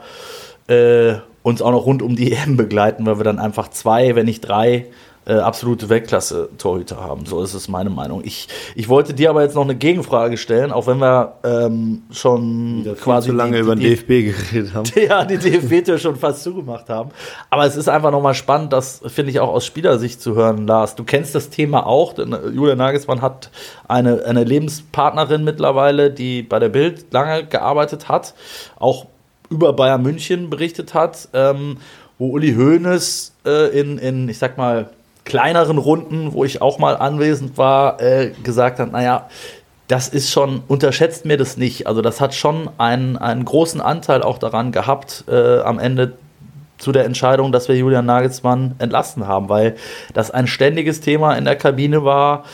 A: äh, uns auch noch rund um die EM begleiten, weil wir dann einfach zwei, wenn nicht drei äh, absolute Weltklasse-Torhüter haben. So ist es meine Meinung. Ich, ich wollte dir aber jetzt noch eine Gegenfrage stellen, auch wenn wir ähm, schon quasi
B: zu lange
A: die,
B: über den DFB geredet haben.
A: Ja, die DFB-Tür schon fast zugemacht haben. Aber es ist einfach nochmal spannend, das finde ich auch aus Spielersicht zu hören, Lars. Du kennst das Thema auch, denn äh, Julian Nagelsmann hat eine, eine Lebenspartnerin mittlerweile, die bei der Bild lange gearbeitet hat, auch über Bayern München berichtet hat, ähm, wo Uli Hoeneß äh, in, in, ich sag mal, kleineren Runden, wo ich auch mal anwesend war, äh, gesagt hat, naja, das ist schon, unterschätzt mir das nicht. Also das hat schon einen, einen großen Anteil auch daran gehabt, äh, am Ende zu der Entscheidung, dass wir Julian Nagelsmann entlassen haben, weil das ein ständiges Thema in der Kabine war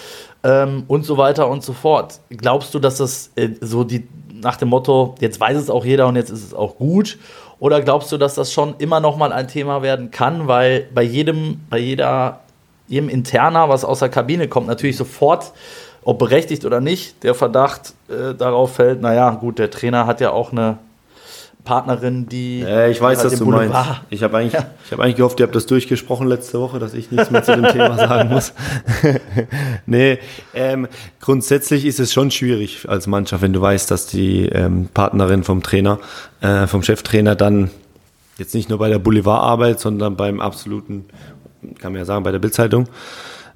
A: ähm, und so weiter und so fort. Glaubst du, dass das äh, so die nach dem Motto, jetzt weiß es auch jeder und jetzt ist es auch gut? Oder glaubst du, dass das schon immer noch mal ein Thema werden kann, weil bei jedem, bei jeder, jedem Interner, was aus der Kabine kommt, natürlich sofort, ob berechtigt oder nicht, der Verdacht äh, darauf fällt, naja, gut, der Trainer hat ja auch eine Partnerin, die.
B: Äh, ich weiß,
A: halt den
B: du
A: Boulevard-
B: meinst. Ich habe eigentlich, ich hab eigentlich gehofft, ihr habt das durchgesprochen letzte Woche, dass ich nichts mehr zu dem Thema sagen muss. nee, ähm, grundsätzlich ist es schon schwierig als Mannschaft, wenn du weißt, dass die ähm, Partnerin vom Trainer, äh, vom Cheftrainer dann jetzt nicht nur bei der Boulevard arbeitet, sondern beim absoluten, kann man ja sagen, bei der Bildzeitung.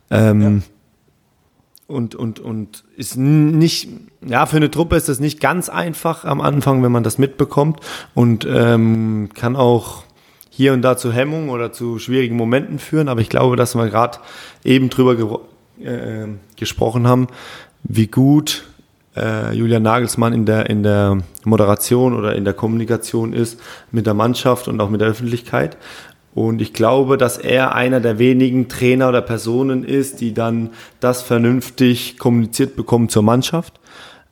B: Ähm, und, und, und ist nicht, ja, für eine Truppe ist das nicht ganz einfach am Anfang, wenn man das mitbekommt und ähm, kann auch hier und da zu Hemmungen oder zu schwierigen Momenten führen. Aber ich glaube, dass wir gerade eben drüber ge äh, gesprochen haben, wie gut äh, Julian Nagelsmann in der, in der Moderation oder in der Kommunikation ist mit der Mannschaft und auch mit der Öffentlichkeit. Und ich glaube, dass er einer der wenigen Trainer oder Personen ist, die dann das vernünftig kommuniziert bekommen zur Mannschaft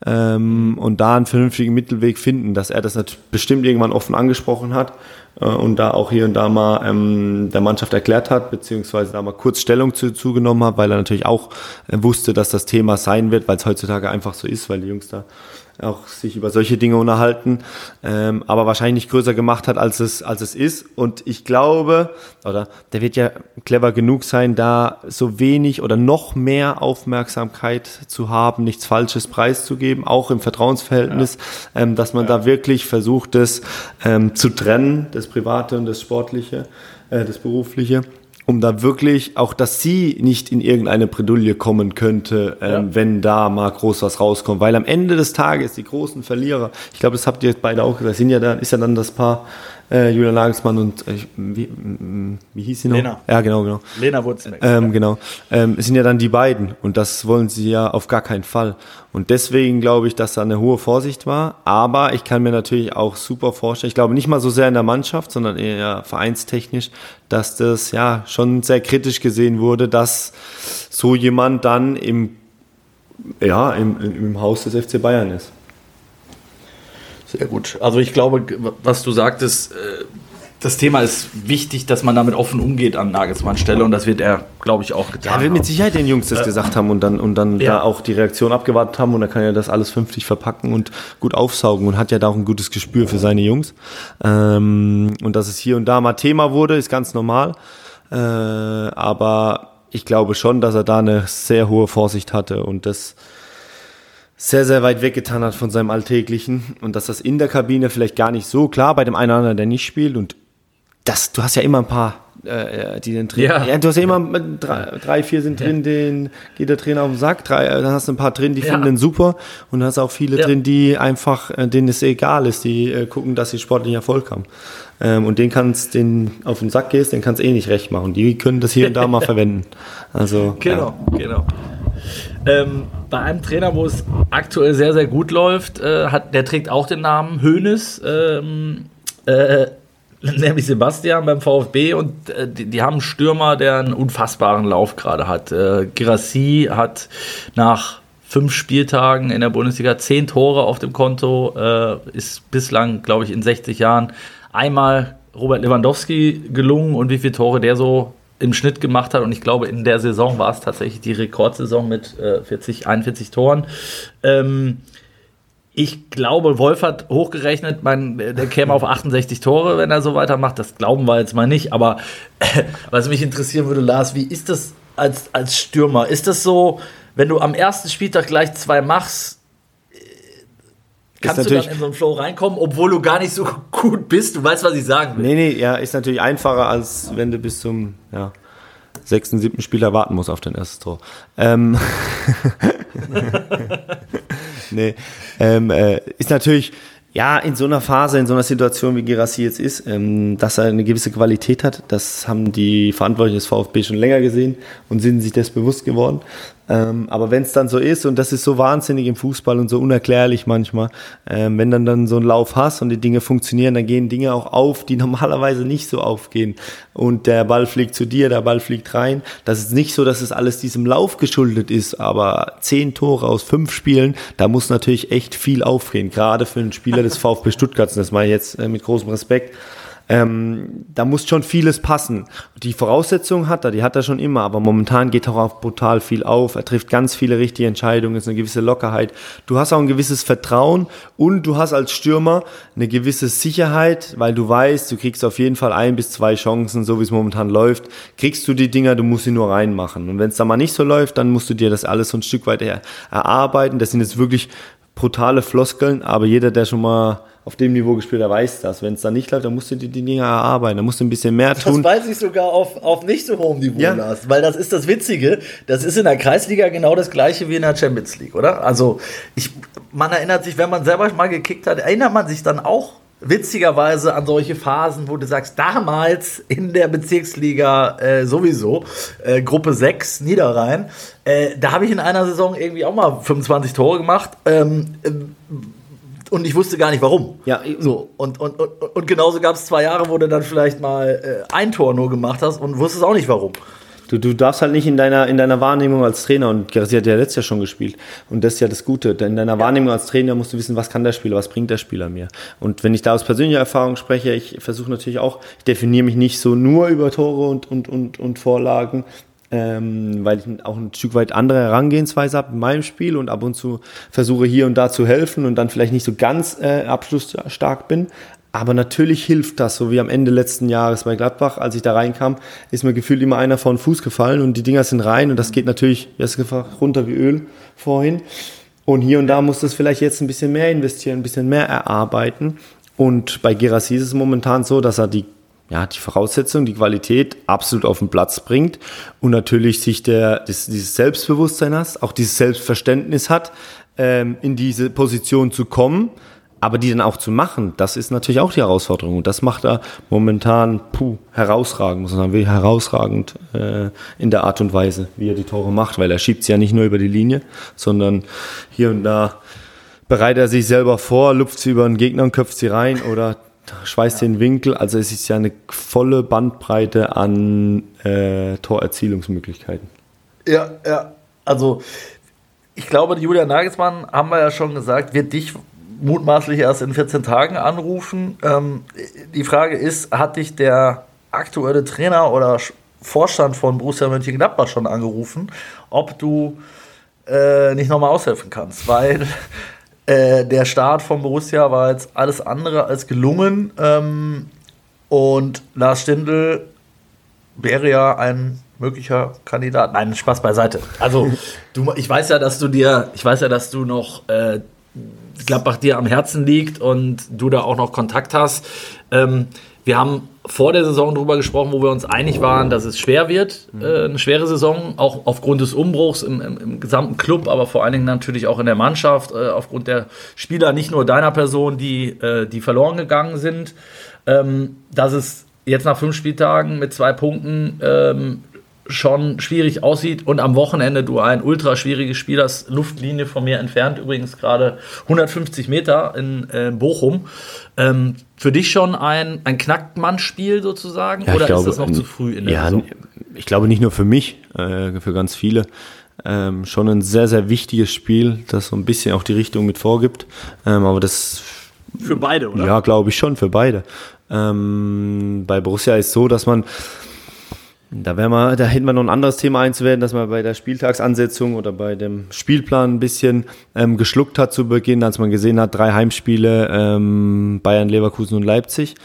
B: ähm, und da einen vernünftigen Mittelweg finden, dass er das bestimmt irgendwann offen angesprochen hat äh, und da auch hier und da mal ähm, der Mannschaft erklärt hat, beziehungsweise da mal kurz Stellung zu, zugenommen hat, weil er natürlich auch äh, wusste, dass das Thema sein wird, weil es heutzutage einfach so ist, weil die Jungs da auch sich über solche Dinge unterhalten, ähm, aber wahrscheinlich nicht größer gemacht hat, als es, als es ist. Und ich glaube, oder der wird ja clever genug sein, da so wenig oder noch mehr Aufmerksamkeit zu haben, nichts Falsches preiszugeben, auch im Vertrauensverhältnis, ähm, dass man da wirklich versucht, das ähm, zu trennen, das Private und das Sportliche, äh, das Berufliche um da wirklich auch, dass sie nicht in irgendeine Bredouille kommen könnte, ähm,
A: Ja.
B: wenn da mal groß was rauskommt. Weil am Ende des Tages die großen Verlierer, ich glaube, das habt ihr jetzt beide auch gesagt, sind ja dann, ist ja dann das Paar äh, Julian Nagelsmann und äh, wie, mm, wie hieß sie noch?
A: Lena.
B: Ja, genau, genau.
A: Lena Wurzmeck.
B: Ähm, genau. Ähm, es sind ja dann die beiden und das wollen sie ja auf gar keinen Fall. Und deswegen glaube ich, dass da eine hohe Vorsicht war. Aber ich kann mir natürlich auch super vorstellen, ich glaube nicht mal so sehr in der Mannschaft, sondern eher vereinstechnisch, dass das ja schon sehr kritisch gesehen wurde, dass so jemand dann im, ja, im, im Haus des FC Bayern ist.
A: Sehr gut. Also ich glaube, was du sagtest, äh, das Thema ist wichtig, dass man damit offen umgeht an Nagelsmanns Stelle und das wird er, glaube ich, auch getan.
B: Ja, wird mit Sicherheit den Jungs das äh, gesagt haben und dann, und dann ja. da auch die Reaktion abgewartet haben und er kann ja das alles vernünftig verpacken und gut aufsaugen und hat ja da auch ein gutes Gespür für seine Jungs. Ähm, und dass es hier und da mal Thema wurde, ist ganz normal. Äh, aber ich glaube schon, dass er da eine sehr hohe Vorsicht hatte und das sehr, sehr weit weggetan hat von seinem Alltäglichen und dass das in der Kabine vielleicht gar nicht so klar bei dem einen oder anderen, der nicht spielt und das, du hast ja immer ein paar, äh, die den drin. Ja. ja. du hast ja immer drei, drei vier sind drin, den geht der Trainer auf den Sack. Drei, äh, dann hast du ein paar drin, die ja. finden den super. Und dann hast du auch viele ja. drin, die einfach, äh, denen es egal ist, die äh, gucken, dass sie sportlichen Erfolg haben. Ähm, und den kannst, den auf den Sack gehst, den kannst eh nicht recht machen. Die können das hier und da mal verwenden. Also.
A: Genau, genau. Ähm, bei einem Trainer, wo es aktuell sehr, sehr gut läuft, äh, hat, der trägt auch den Namen Hönes. Ähm, äh, nämlich Sebastian beim VfB und äh, die, die, haben einen Stürmer, der einen unfassbaren Lauf gerade hat. Äh, Girassi hat nach fünf Spieltagen in der Bundesliga zehn Tore auf dem Konto, äh, ist bislang, glaube ich, in 60 Jahren einmal Robert Lewandowski gelungen und wie viele Tore der so im Schnitt gemacht hat. Und ich glaube, in der Saison war es tatsächlich die Rekordsaison mit äh, 40, 41 Toren. Ähm, ich glaube, Wolf hat hochgerechnet, mein, der käme auf 68 Tore, wenn er so weitermacht. Das glauben wir jetzt mal nicht. Aber äh, was mich interessieren würde, Lars, wie ist das als, als Stürmer? Ist das so, wenn du am ersten Spieltag gleich zwei machst, kannst du dann in so einen Flow reinkommen, obwohl du gar nicht so gut bist? Du weißt, was ich sagen will.
B: Nee, nee, ja, ist natürlich einfacher, als wenn du bis zum ja, sechsten, siebten Spieler warten musst auf dein erstes Tor. Ähm nee, ähm, äh, ist natürlich, ja, in so einer Phase, in so einer Situation, wie Gerassi jetzt ist, ähm, dass er eine gewisse Qualität hat, das haben die Verantwortlichen des VfB schon länger gesehen und sind sich das bewusst geworden. Ähm, aber wenn es dann so ist, und das ist so wahnsinnig im Fußball und so unerklärlich manchmal, ähm, wenn dann dann so ein Lauf hast und die Dinge funktionieren, dann gehen Dinge auch auf, die normalerweise nicht so aufgehen. Und der Ball fliegt zu dir, der Ball fliegt rein. Das ist nicht so, dass es alles diesem Lauf geschuldet ist, aber zehn Tore aus fünf Spielen, da muss natürlich echt viel aufgehen, gerade für einen Spieler des VfB Stuttgart. Das meine ich jetzt äh, mit großem Respekt. Ähm, da muss schon vieles passen. Die Voraussetzungen hat er, die hat er schon immer, aber momentan geht er auch brutal viel auf. Er trifft ganz viele richtige Entscheidungen, ist eine gewisse Lockerheit. Du hast auch ein gewisses Vertrauen und du hast als Stürmer eine gewisse Sicherheit, weil du weißt, du kriegst auf jeden Fall ein bis zwei Chancen, so wie es momentan läuft. Kriegst du die Dinger, du musst sie nur reinmachen. Und wenn es da mal nicht so läuft, dann musst du dir das alles so ein Stück weit erarbeiten. Das sind jetzt wirklich brutale Floskeln, aber jeder, der schon mal auf dem Niveau gespielt hat, weiß das. Wenn es dann nicht läuft, dann musst du die, die Dinge erarbeiten, dann musst du ein bisschen mehr tun.
A: Das weiß ich sogar auf, auf nicht so hohem Niveau, ja. Lars, weil das ist das Witzige. Das ist in der Kreisliga genau das gleiche wie in der Champions League, oder? Also, ich, man erinnert sich, wenn man selber mal gekickt hat, erinnert man sich dann auch witzigerweise an solche Phasen, wo du sagst, damals in der Bezirksliga äh, sowieso, äh, Gruppe 6 Niederrhein, äh, da habe ich in einer Saison irgendwie auch mal 25 Tore gemacht. Ähm, äh, und ich wusste gar nicht warum. Ja, so. Und, und, und, und genauso gab es zwei Jahre, wo du dann vielleicht mal äh, ein Tor nur gemacht hast und wusstest auch nicht warum.
B: Du, du darfst halt nicht in deiner, in deiner Wahrnehmung als Trainer, und sie hat ja letztes Jahr schon gespielt, und das ist ja das Gute, in deiner ja. Wahrnehmung als Trainer musst du wissen, was kann der Spieler, was bringt der Spieler mir. Und wenn ich da aus persönlicher Erfahrung spreche, ich versuche natürlich auch, ich definiere mich nicht so nur über Tore und, und, und, und Vorlagen, ähm, weil ich auch ein Stück weit andere Herangehensweise habe in meinem Spiel und ab und zu versuche hier und da zu helfen und dann vielleicht nicht so ganz äh, abschlussstark bin. Aber natürlich hilft das, so wie am Ende letzten Jahres bei Gladbach, als ich da reinkam, ist mir gefühlt immer einer vor den Fuß gefallen und die Dinger sind rein und das geht natürlich jetzt runter wie Öl vorhin. Und hier und da muss das vielleicht jetzt ein bisschen mehr investieren, ein bisschen mehr erarbeiten. Und bei Gerassi ist es momentan so, dass er die, ja, die Voraussetzung, die Qualität absolut auf den Platz bringt und natürlich sich der, das, dieses Selbstbewusstsein hat, auch dieses Selbstverständnis hat, ähm, in diese Position zu kommen aber die dann auch zu machen, das ist natürlich auch die Herausforderung. Und das macht er momentan puh, herausragend, muss man sagen, herausragend äh, in der Art und Weise, wie er die Tore macht, weil er schiebt sie ja nicht nur über die Linie, sondern hier und da bereitet er sich selber vor, lupft sie über den Gegner und köpft sie rein oder schweißt den Winkel. Also es ist ja eine volle Bandbreite an äh, Torerzielungsmöglichkeiten.
A: Ja, ja. Also ich glaube, Julian Nagelsmann, haben wir ja schon gesagt, wird dich mutmaßlich erst in 14 Tagen anrufen. Ähm, die Frage ist, hat dich der aktuelle Trainer oder Vorstand von Borussia Mönchengladbach schon angerufen, ob du äh, nicht nochmal aushelfen kannst, weil äh, der Start von Borussia war jetzt alles andere als gelungen ähm, und Lars Stindl wäre ja ein möglicher Kandidat. Nein, Spaß beiseite. Also, du, ich weiß ja, dass du dir, ich weiß ja, dass du noch äh, Gladbach dir am Herzen liegt und du da auch noch Kontakt hast. Ähm, wir haben vor der Saison darüber gesprochen, wo wir uns einig waren, dass es schwer wird, äh, eine schwere Saison, auch aufgrund des Umbruchs im, im, im, gesamten Club, aber vor allen Dingen natürlich auch in der Mannschaft, äh, aufgrund der Spieler, nicht nur deiner Person, die, äh, die verloren gegangen sind, ähm, dass es jetzt nach fünf Spieltagen mit zwei Punkten ähm, schon schwierig aussieht und am Wochenende du ein ultra schwieriges Spiel hast, Luftlinie von mir entfernt, übrigens gerade 150 Meter in äh, Bochum. Ähm, für dich schon ein, ein Knackmann-Spiel sozusagen
B: ja,
A: oder
B: glaube,
A: ist das noch zu früh in der
B: ja,
A: Saison?
B: Ich glaube nicht nur für mich, äh, für ganz viele. Ähm, schon ein sehr, sehr wichtiges Spiel, das so ein bisschen auch die Richtung mit vorgibt. Ähm, aber das.
A: Für beide, oder?
B: Ja, glaube ich schon, für beide. Ähm, bei Borussia ist so, dass man da mal, da hätten wir noch ein anderes Thema einzuwenden, dass man bei der Spieltagsansetzung oder bei dem Spielplan ein bisschen ähm, geschluckt hat zu Beginn, als man gesehen hat, drei Heimspiele, ähm, Bayern, Leverkusen und Leipzig.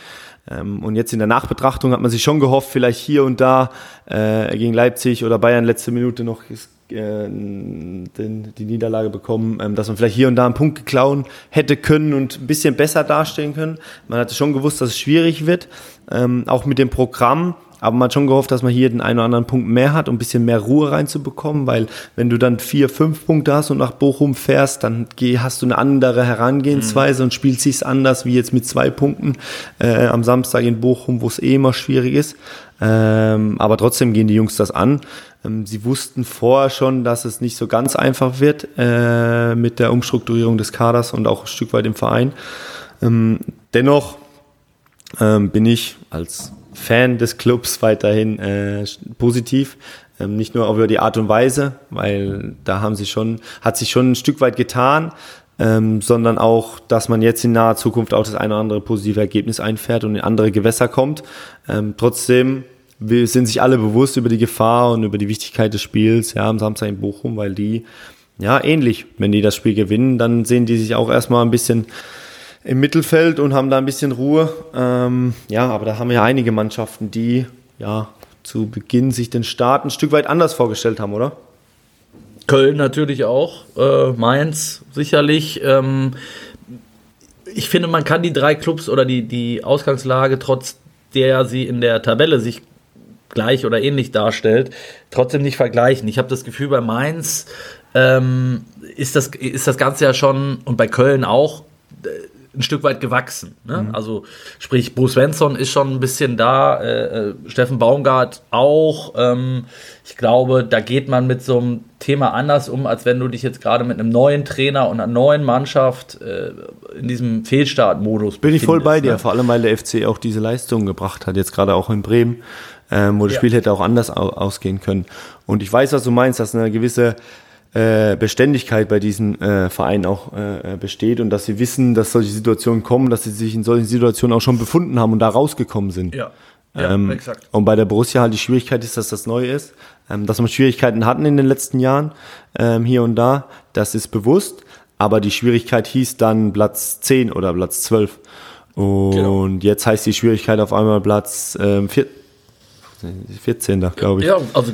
B: Ähm, und jetzt in der Nachbetrachtung hat man sich schon gehofft, vielleicht hier und da äh, gegen Leipzig oder Bayern letzte Minute noch äh, den, die Niederlage bekommen, ähm, dass man vielleicht hier und da einen Punkt geklauen hätte können und ein bisschen besser dastehen können. Man hatte schon gewusst, dass es schwierig wird, ähm, auch mit dem Programm aber man hat schon gehofft, dass man hier den einen oder anderen Punkt mehr hat, um ein bisschen mehr Ruhe reinzubekommen, weil wenn du dann vier, fünf Punkte hast und nach Bochum fährst, dann hast du eine andere Herangehensweise mhm. und spielst sich anders wie jetzt mit zwei Punkten äh, am Samstag in Bochum, wo es eh immer schwierig ist. Ähm, aber trotzdem gehen die Jungs das an. Ähm, sie wussten vorher schon, dass es nicht so ganz einfach wird äh, mit der Umstrukturierung des Kaders und auch ein Stück weit im Verein. Ähm, dennoch ähm, bin ich als Fan des Clubs weiterhin äh, positiv. Ähm, nicht nur über die Art und Weise, weil da haben sie schon, hat sich schon ein Stück weit getan, ähm, sondern auch, dass man jetzt in naher Zukunft auch das eine oder andere positive Ergebnis einfährt und in andere Gewässer kommt. Ähm, trotzdem wir sind sich alle bewusst über die Gefahr und über die Wichtigkeit des Spiels ja, am Samstag in Bochum, weil die, ja, ähnlich, wenn die das Spiel gewinnen, dann sehen die sich auch erstmal ein bisschen im Mittelfeld und haben da ein bisschen Ruhe. Ähm, ja, aber da haben wir ja einige Mannschaften, die ja zu Beginn sich den Start ein Stück weit anders vorgestellt haben, oder?
A: Köln natürlich auch, äh, Mainz sicherlich. Ähm, ich finde, man kann die drei Clubs oder die, die Ausgangslage, trotz der sie in der Tabelle sich gleich oder ähnlich darstellt, trotzdem nicht vergleichen. Ich habe das Gefühl, bei Mainz ähm, ist, das, ist das Ganze ja schon und bei Köln auch äh, ein Stück weit gewachsen. Ne? Mhm. Also sprich, Bruce Svensson ist schon ein bisschen da, äh, äh, Steffen Baumgart auch. Ähm, ich glaube, da geht man mit so einem Thema anders um, als wenn du dich jetzt gerade mit einem neuen Trainer und einer neuen Mannschaft äh, in diesem Fehlstartmodus
B: Bin ich voll bei dir, ne? vor allem weil der FC auch diese Leistung gebracht hat, jetzt gerade auch in Bremen, ähm, wo das ja. Spiel hätte auch anders ausgehen können. Und ich weiß, was du meinst, dass eine gewisse äh, Beständigkeit bei diesen äh, Vereinen auch äh, besteht und dass sie wissen, dass solche Situationen kommen, dass sie sich in solchen Situationen auch schon befunden haben und da rausgekommen sind.
A: Ja.
B: Ja, ähm, exakt. Und bei der Borussia halt die Schwierigkeit ist, dass das neu ist, ähm, dass wir Schwierigkeiten hatten in den letzten Jahren, ähm, hier und da, das ist bewusst, aber die Schwierigkeit hieß dann Platz 10 oder Platz 12. Und genau. jetzt heißt die Schwierigkeit auf einmal Platz ähm, 14, glaube ich.
A: Ja, also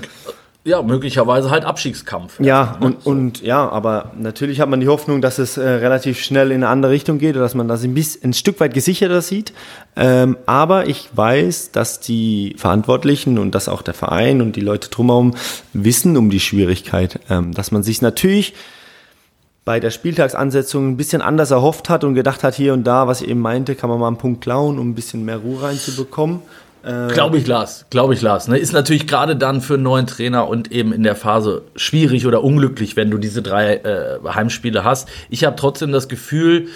A: ja, möglicherweise halt Abstiegskampf.
B: Ja, ne? und, und ja, aber natürlich hat man die Hoffnung, dass es äh, relativ schnell in eine andere Richtung geht oder dass man das ein, bisschen, ein Stück weit gesicherter sieht. Ähm, aber ich weiß, dass die Verantwortlichen und dass auch der Verein und die Leute drumherum wissen um die Schwierigkeit, ähm, dass man sich natürlich bei der Spieltagsansetzung ein bisschen anders erhofft hat und gedacht hat, hier und da, was ich eben meinte, kann man mal einen Punkt klauen, um ein bisschen mehr Ruhe reinzubekommen.
A: Äh, glaube ich, Lars. Glaube ich, Lars. Ne? Ist natürlich gerade dann für einen neuen Trainer und eben in der Phase schwierig oder unglücklich, wenn du diese drei äh, Heimspiele hast. Ich habe trotzdem das Gefühl,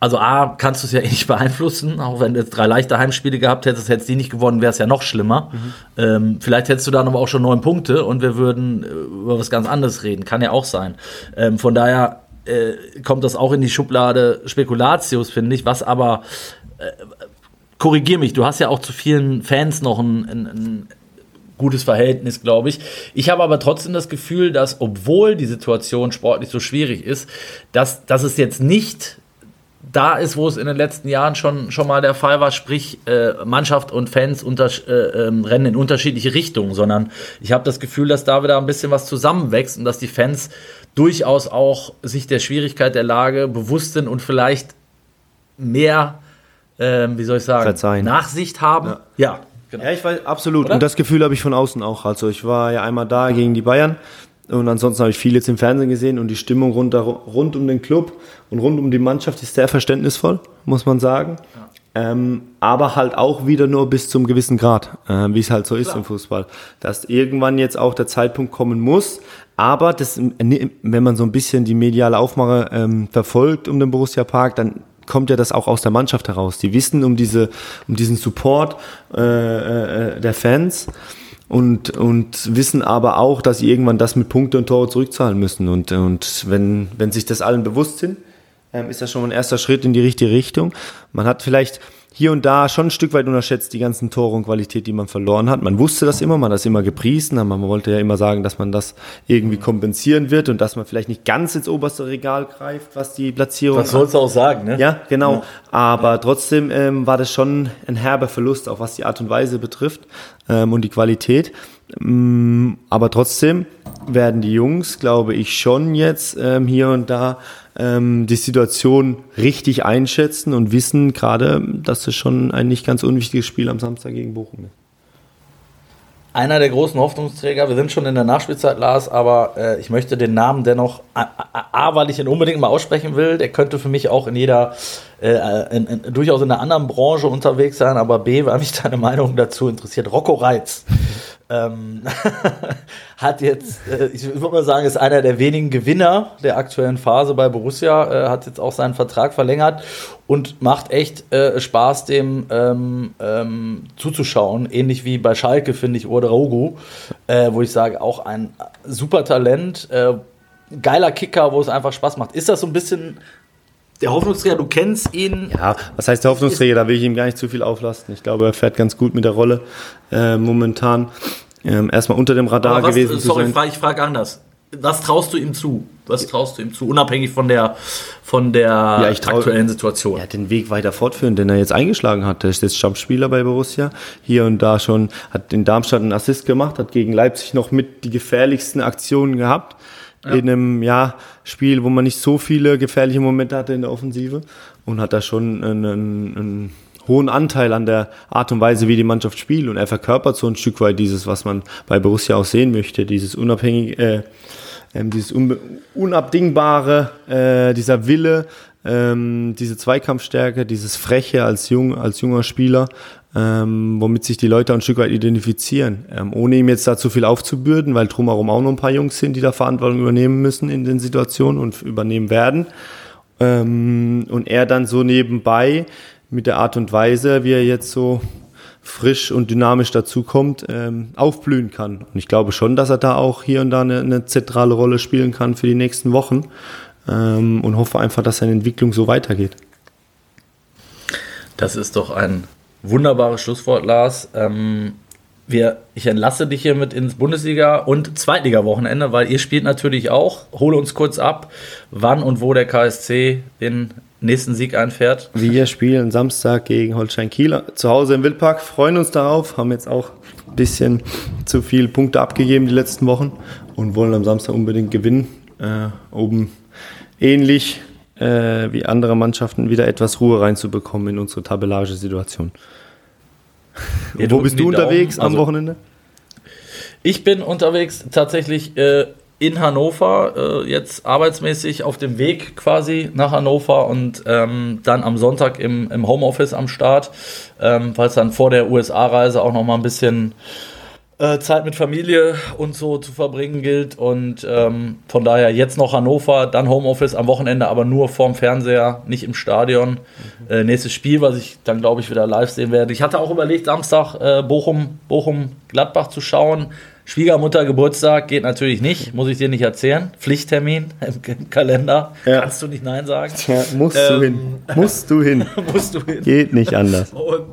A: also A, kannst du es ja eh nicht beeinflussen, auch wenn du jetzt drei leichte Heimspiele gehabt hättest, hättest die nicht gewonnen, wäre es ja noch schlimmer. Mhm. Ähm, vielleicht hättest du dann aber auch schon neun Punkte und wir würden äh, über was ganz anderes reden. Kann ja auch sein. Ähm, von daher äh, kommt das auch in die Schublade Spekulatius, finde ich, was aber, äh, korrigier mich, du hast ja auch zu vielen Fans noch ein, ein, ein gutes Verhältnis, glaube ich. Ich habe aber trotzdem das Gefühl, dass, obwohl die Situation sportlich so schwierig ist, dass, dass es jetzt nicht da ist, wo es in den letzten Jahren schon, schon mal der Fall war, sprich äh, Mannschaft und Fans unter, äh, ähm, rennen in unterschiedliche Richtungen, sondern ich habe das Gefühl, dass da wieder ein bisschen was zusammenwächst und dass die Fans durchaus auch sich der Schwierigkeit der Lage bewusst sind und vielleicht mehr, äh, wie soll ich sagen,
B: Verzeihen.
A: Nachsicht haben.
B: Ja.
A: ja. Genau.
B: Ja, ich weiß, absolut.
A: Oder?
B: Und das Gefühl habe ich von außen auch. Also ich war ja einmal da gegen die Bayern und ansonsten habe ich viel jetzt im Fernsehen gesehen und die Stimmung rund, rund um den Club und rund um die Mannschaft ist sehr verständnisvoll, muss man sagen. Ja. Ähm, aber halt auch wieder nur bis zum gewissen Grad, äh, wie es halt so ist Klar. im Fußball. Dass irgendwann jetzt auch der Zeitpunkt kommen muss. Aber das, wenn man so ein bisschen die mediale Aufmache ähm, verfolgt um den Borussia Park, dann kommt ja das auch aus der Mannschaft heraus. Die wissen um diese, um diesen Support äh, äh, der Fans und, und wissen aber auch, dass sie irgendwann das mit Punkte und Tore zurückzahlen müssen. Und, und wenn, wenn sich das allen bewusst sind, ähm, ist das schon ein erster Schritt in die richtige Richtung. Man hat vielleicht hier und da schon ein Stück weit unterschätzt, die ganzen Tore und Qualität, die man verloren hat. Man wusste das immer, man hat das immer gepriesen, aber man wollte ja immer sagen, dass man das irgendwie kompensieren wird und dass man vielleicht nicht ganz ins oberste Regal greift, was die Platzierung
A: Was sollst du auch sagen, ne?
B: Ja, genau. Ja. Aber trotzdem ähm, war das schon ein herber Verlust, auch was die Art und Weise betrifft ähm, und die Qualität. Ähm, aber trotzdem werden die Jungs, glaube ich, schon jetzt ähm, hier und da ähm, die Situation richtig einschätzen und wissen gerade, dass es schon ein nicht ganz unwichtiges Spiel am Samstag gegen Bochum ist.
A: Einer der großen Hoffnungsträger, wir sind schon in der Nachspielzeit, Lars, aber äh, ich möchte den Namen dennoch, A, A, A, weil ich ihn unbedingt mal aussprechen will, der könnte für mich auch in jeder, äh, in, in, durchaus in einer anderen Branche unterwegs sein, aber B, weil mich deine Meinung dazu interessiert, Rocco Reitz ähm, hat jetzt, äh, ich würde mal sagen, ist einer der wenigen Gewinner der aktuellen Phase bei Borussia, äh, hat jetzt auch seinen Vertrag verlängert und macht echt äh, Spaß, dem ähm, ähm, zuzuschauen. Ähnlich wie bei Schalke, finde ich, Oderogu, äh, wo ich sage, auch ein super Talent, äh, geiler Kicker, wo es einfach Spaß macht. Ist das so ein bisschen der Hoffnungsträger, du kennst ihn.
B: Ja, was heißt der Hoffnungsträger? Da will ich ihm gar nicht zu viel auflasten. Ich glaube, er fährt ganz gut mit der Rolle äh, momentan. Ähm, erstmal unter dem Radar was, gewesen.
A: Sorry, frage, ich frage anders. Was traust du ihm zu? Was traust du ihm zu? Unabhängig von der, von der ja, trau, aktuellen Situation.
B: Er hat den Weg weiter fortführen, den er jetzt eingeschlagen hat. Er ist jetzt Stammspieler bei Borussia. Hier und da schon, hat in Darmstadt einen Assist gemacht, hat gegen Leipzig noch mit die gefährlichsten Aktionen gehabt ja. in einem ja, Spiel, wo man nicht so viele gefährliche Momente hatte in der Offensive und hat da schon einen, einen hohen Anteil an der Art und Weise, wie die Mannschaft spielt und er verkörpert so ein Stück weit dieses, was man bei Borussia auch sehen möchte, dieses unabhängige, äh, äh, dieses unabdingbare, äh, dieser Wille, ähm, diese Zweikampfstärke, dieses Freche als, jung, als junger Spieler, ähm, womit sich die Leute ein Stück weit identifizieren. Ähm, ohne ihm jetzt da zu viel aufzubürden, weil drumherum auch noch ein paar Jungs sind, die da Verantwortung übernehmen müssen in den Situationen und übernehmen werden. Ähm, und er dann so nebenbei mit der Art und Weise, wie er jetzt so frisch und dynamisch dazukommt, ähm, aufblühen kann. Und ich glaube schon, dass er da auch hier und da eine, eine zentrale Rolle spielen kann für die nächsten Wochen ähm, und hoffe einfach, dass seine Entwicklung so weitergeht.
A: Das ist doch ein wunderbares Schlusswort, Lars. Ähm, wir, ich entlasse dich hier mit ins Bundesliga- und Zweitliga-Wochenende, weil ihr spielt natürlich auch. Hole uns kurz ab, wann und wo der KSC den nächsten Sieg einfährt.
B: Wir spielen Samstag gegen Holstein Kiel zu Hause im Wildpark, freuen uns darauf, haben jetzt auch ein bisschen zu viele Punkte abgegeben die letzten Wochen und wollen am Samstag unbedingt gewinnen. Äh, oben ähnlich äh, wie andere Mannschaften wieder etwas Ruhe reinzubekommen in unsere tabellage Situation. wo bist du unterwegs Daumen. am also, Wochenende?
A: Ich bin unterwegs tatsächlich äh, in Hannover, äh, jetzt arbeitsmäßig auf dem Weg quasi nach Hannover und ähm, dann am Sonntag im, im Homeoffice am Start, ähm, weil es dann vor der USA-Reise auch noch mal ein bisschen äh, Zeit mit Familie und so zu verbringen gilt. Und ähm, von daher jetzt noch Hannover, dann Homeoffice am Wochenende, aber nur vorm Fernseher, nicht im Stadion. Mhm. Äh, nächstes Spiel, was ich dann, glaube ich, wieder live sehen werde. Ich hatte auch überlegt, Samstag äh, Bochum, Bochum Gladbach zu schauen. Schwiegermutter Geburtstag geht natürlich nicht, muss ich dir nicht erzählen. Pflichttermin im Kalender. Ja. Kannst du nicht Nein sagen.
B: Ja, musst ähm, du hin. Musst du hin.
A: musst du hin.
B: Geht nicht anders.
A: Und,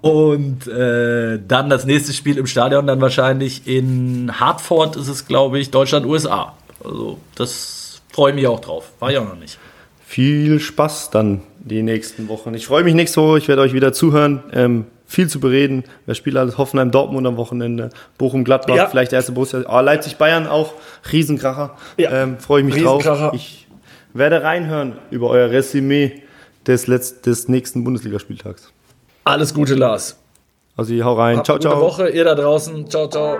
A: und äh, dann das nächste Spiel im Stadion, dann wahrscheinlich in Hartford ist es, glaube ich, Deutschland, USA. Also das freue ich mich auch drauf. War ich auch noch nicht.
B: Viel Spaß dann die nächsten Wochen. Ich freue mich nächste Woche, ich werde euch wieder zuhören. Ähm, viel zu bereden. Wer spielt alles? Hoffenheim, Dortmund am Wochenende, Bochum, Gladbach, ja. vielleicht der erste Borussia. Oh, Leipzig, Bayern auch. Riesenkracher. Ja. Ähm, Freue ich mich drauf. Ich werde reinhören über euer Resümee des, Letz-, des nächsten Bundesligaspieltags.
A: Alles Gute, Lars.
B: Also, hau rein. Habt ciao, ciao.
A: Gute Woche, ihr da draußen. Ciao, ciao.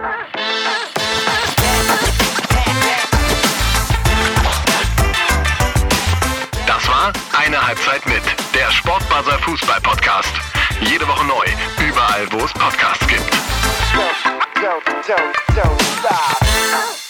C: Das war eine Halbzeit mit der Sportbuzzer Fußball Podcast. Jede Woche neu, überall wo es Podcasts gibt. Don't, don't, don't,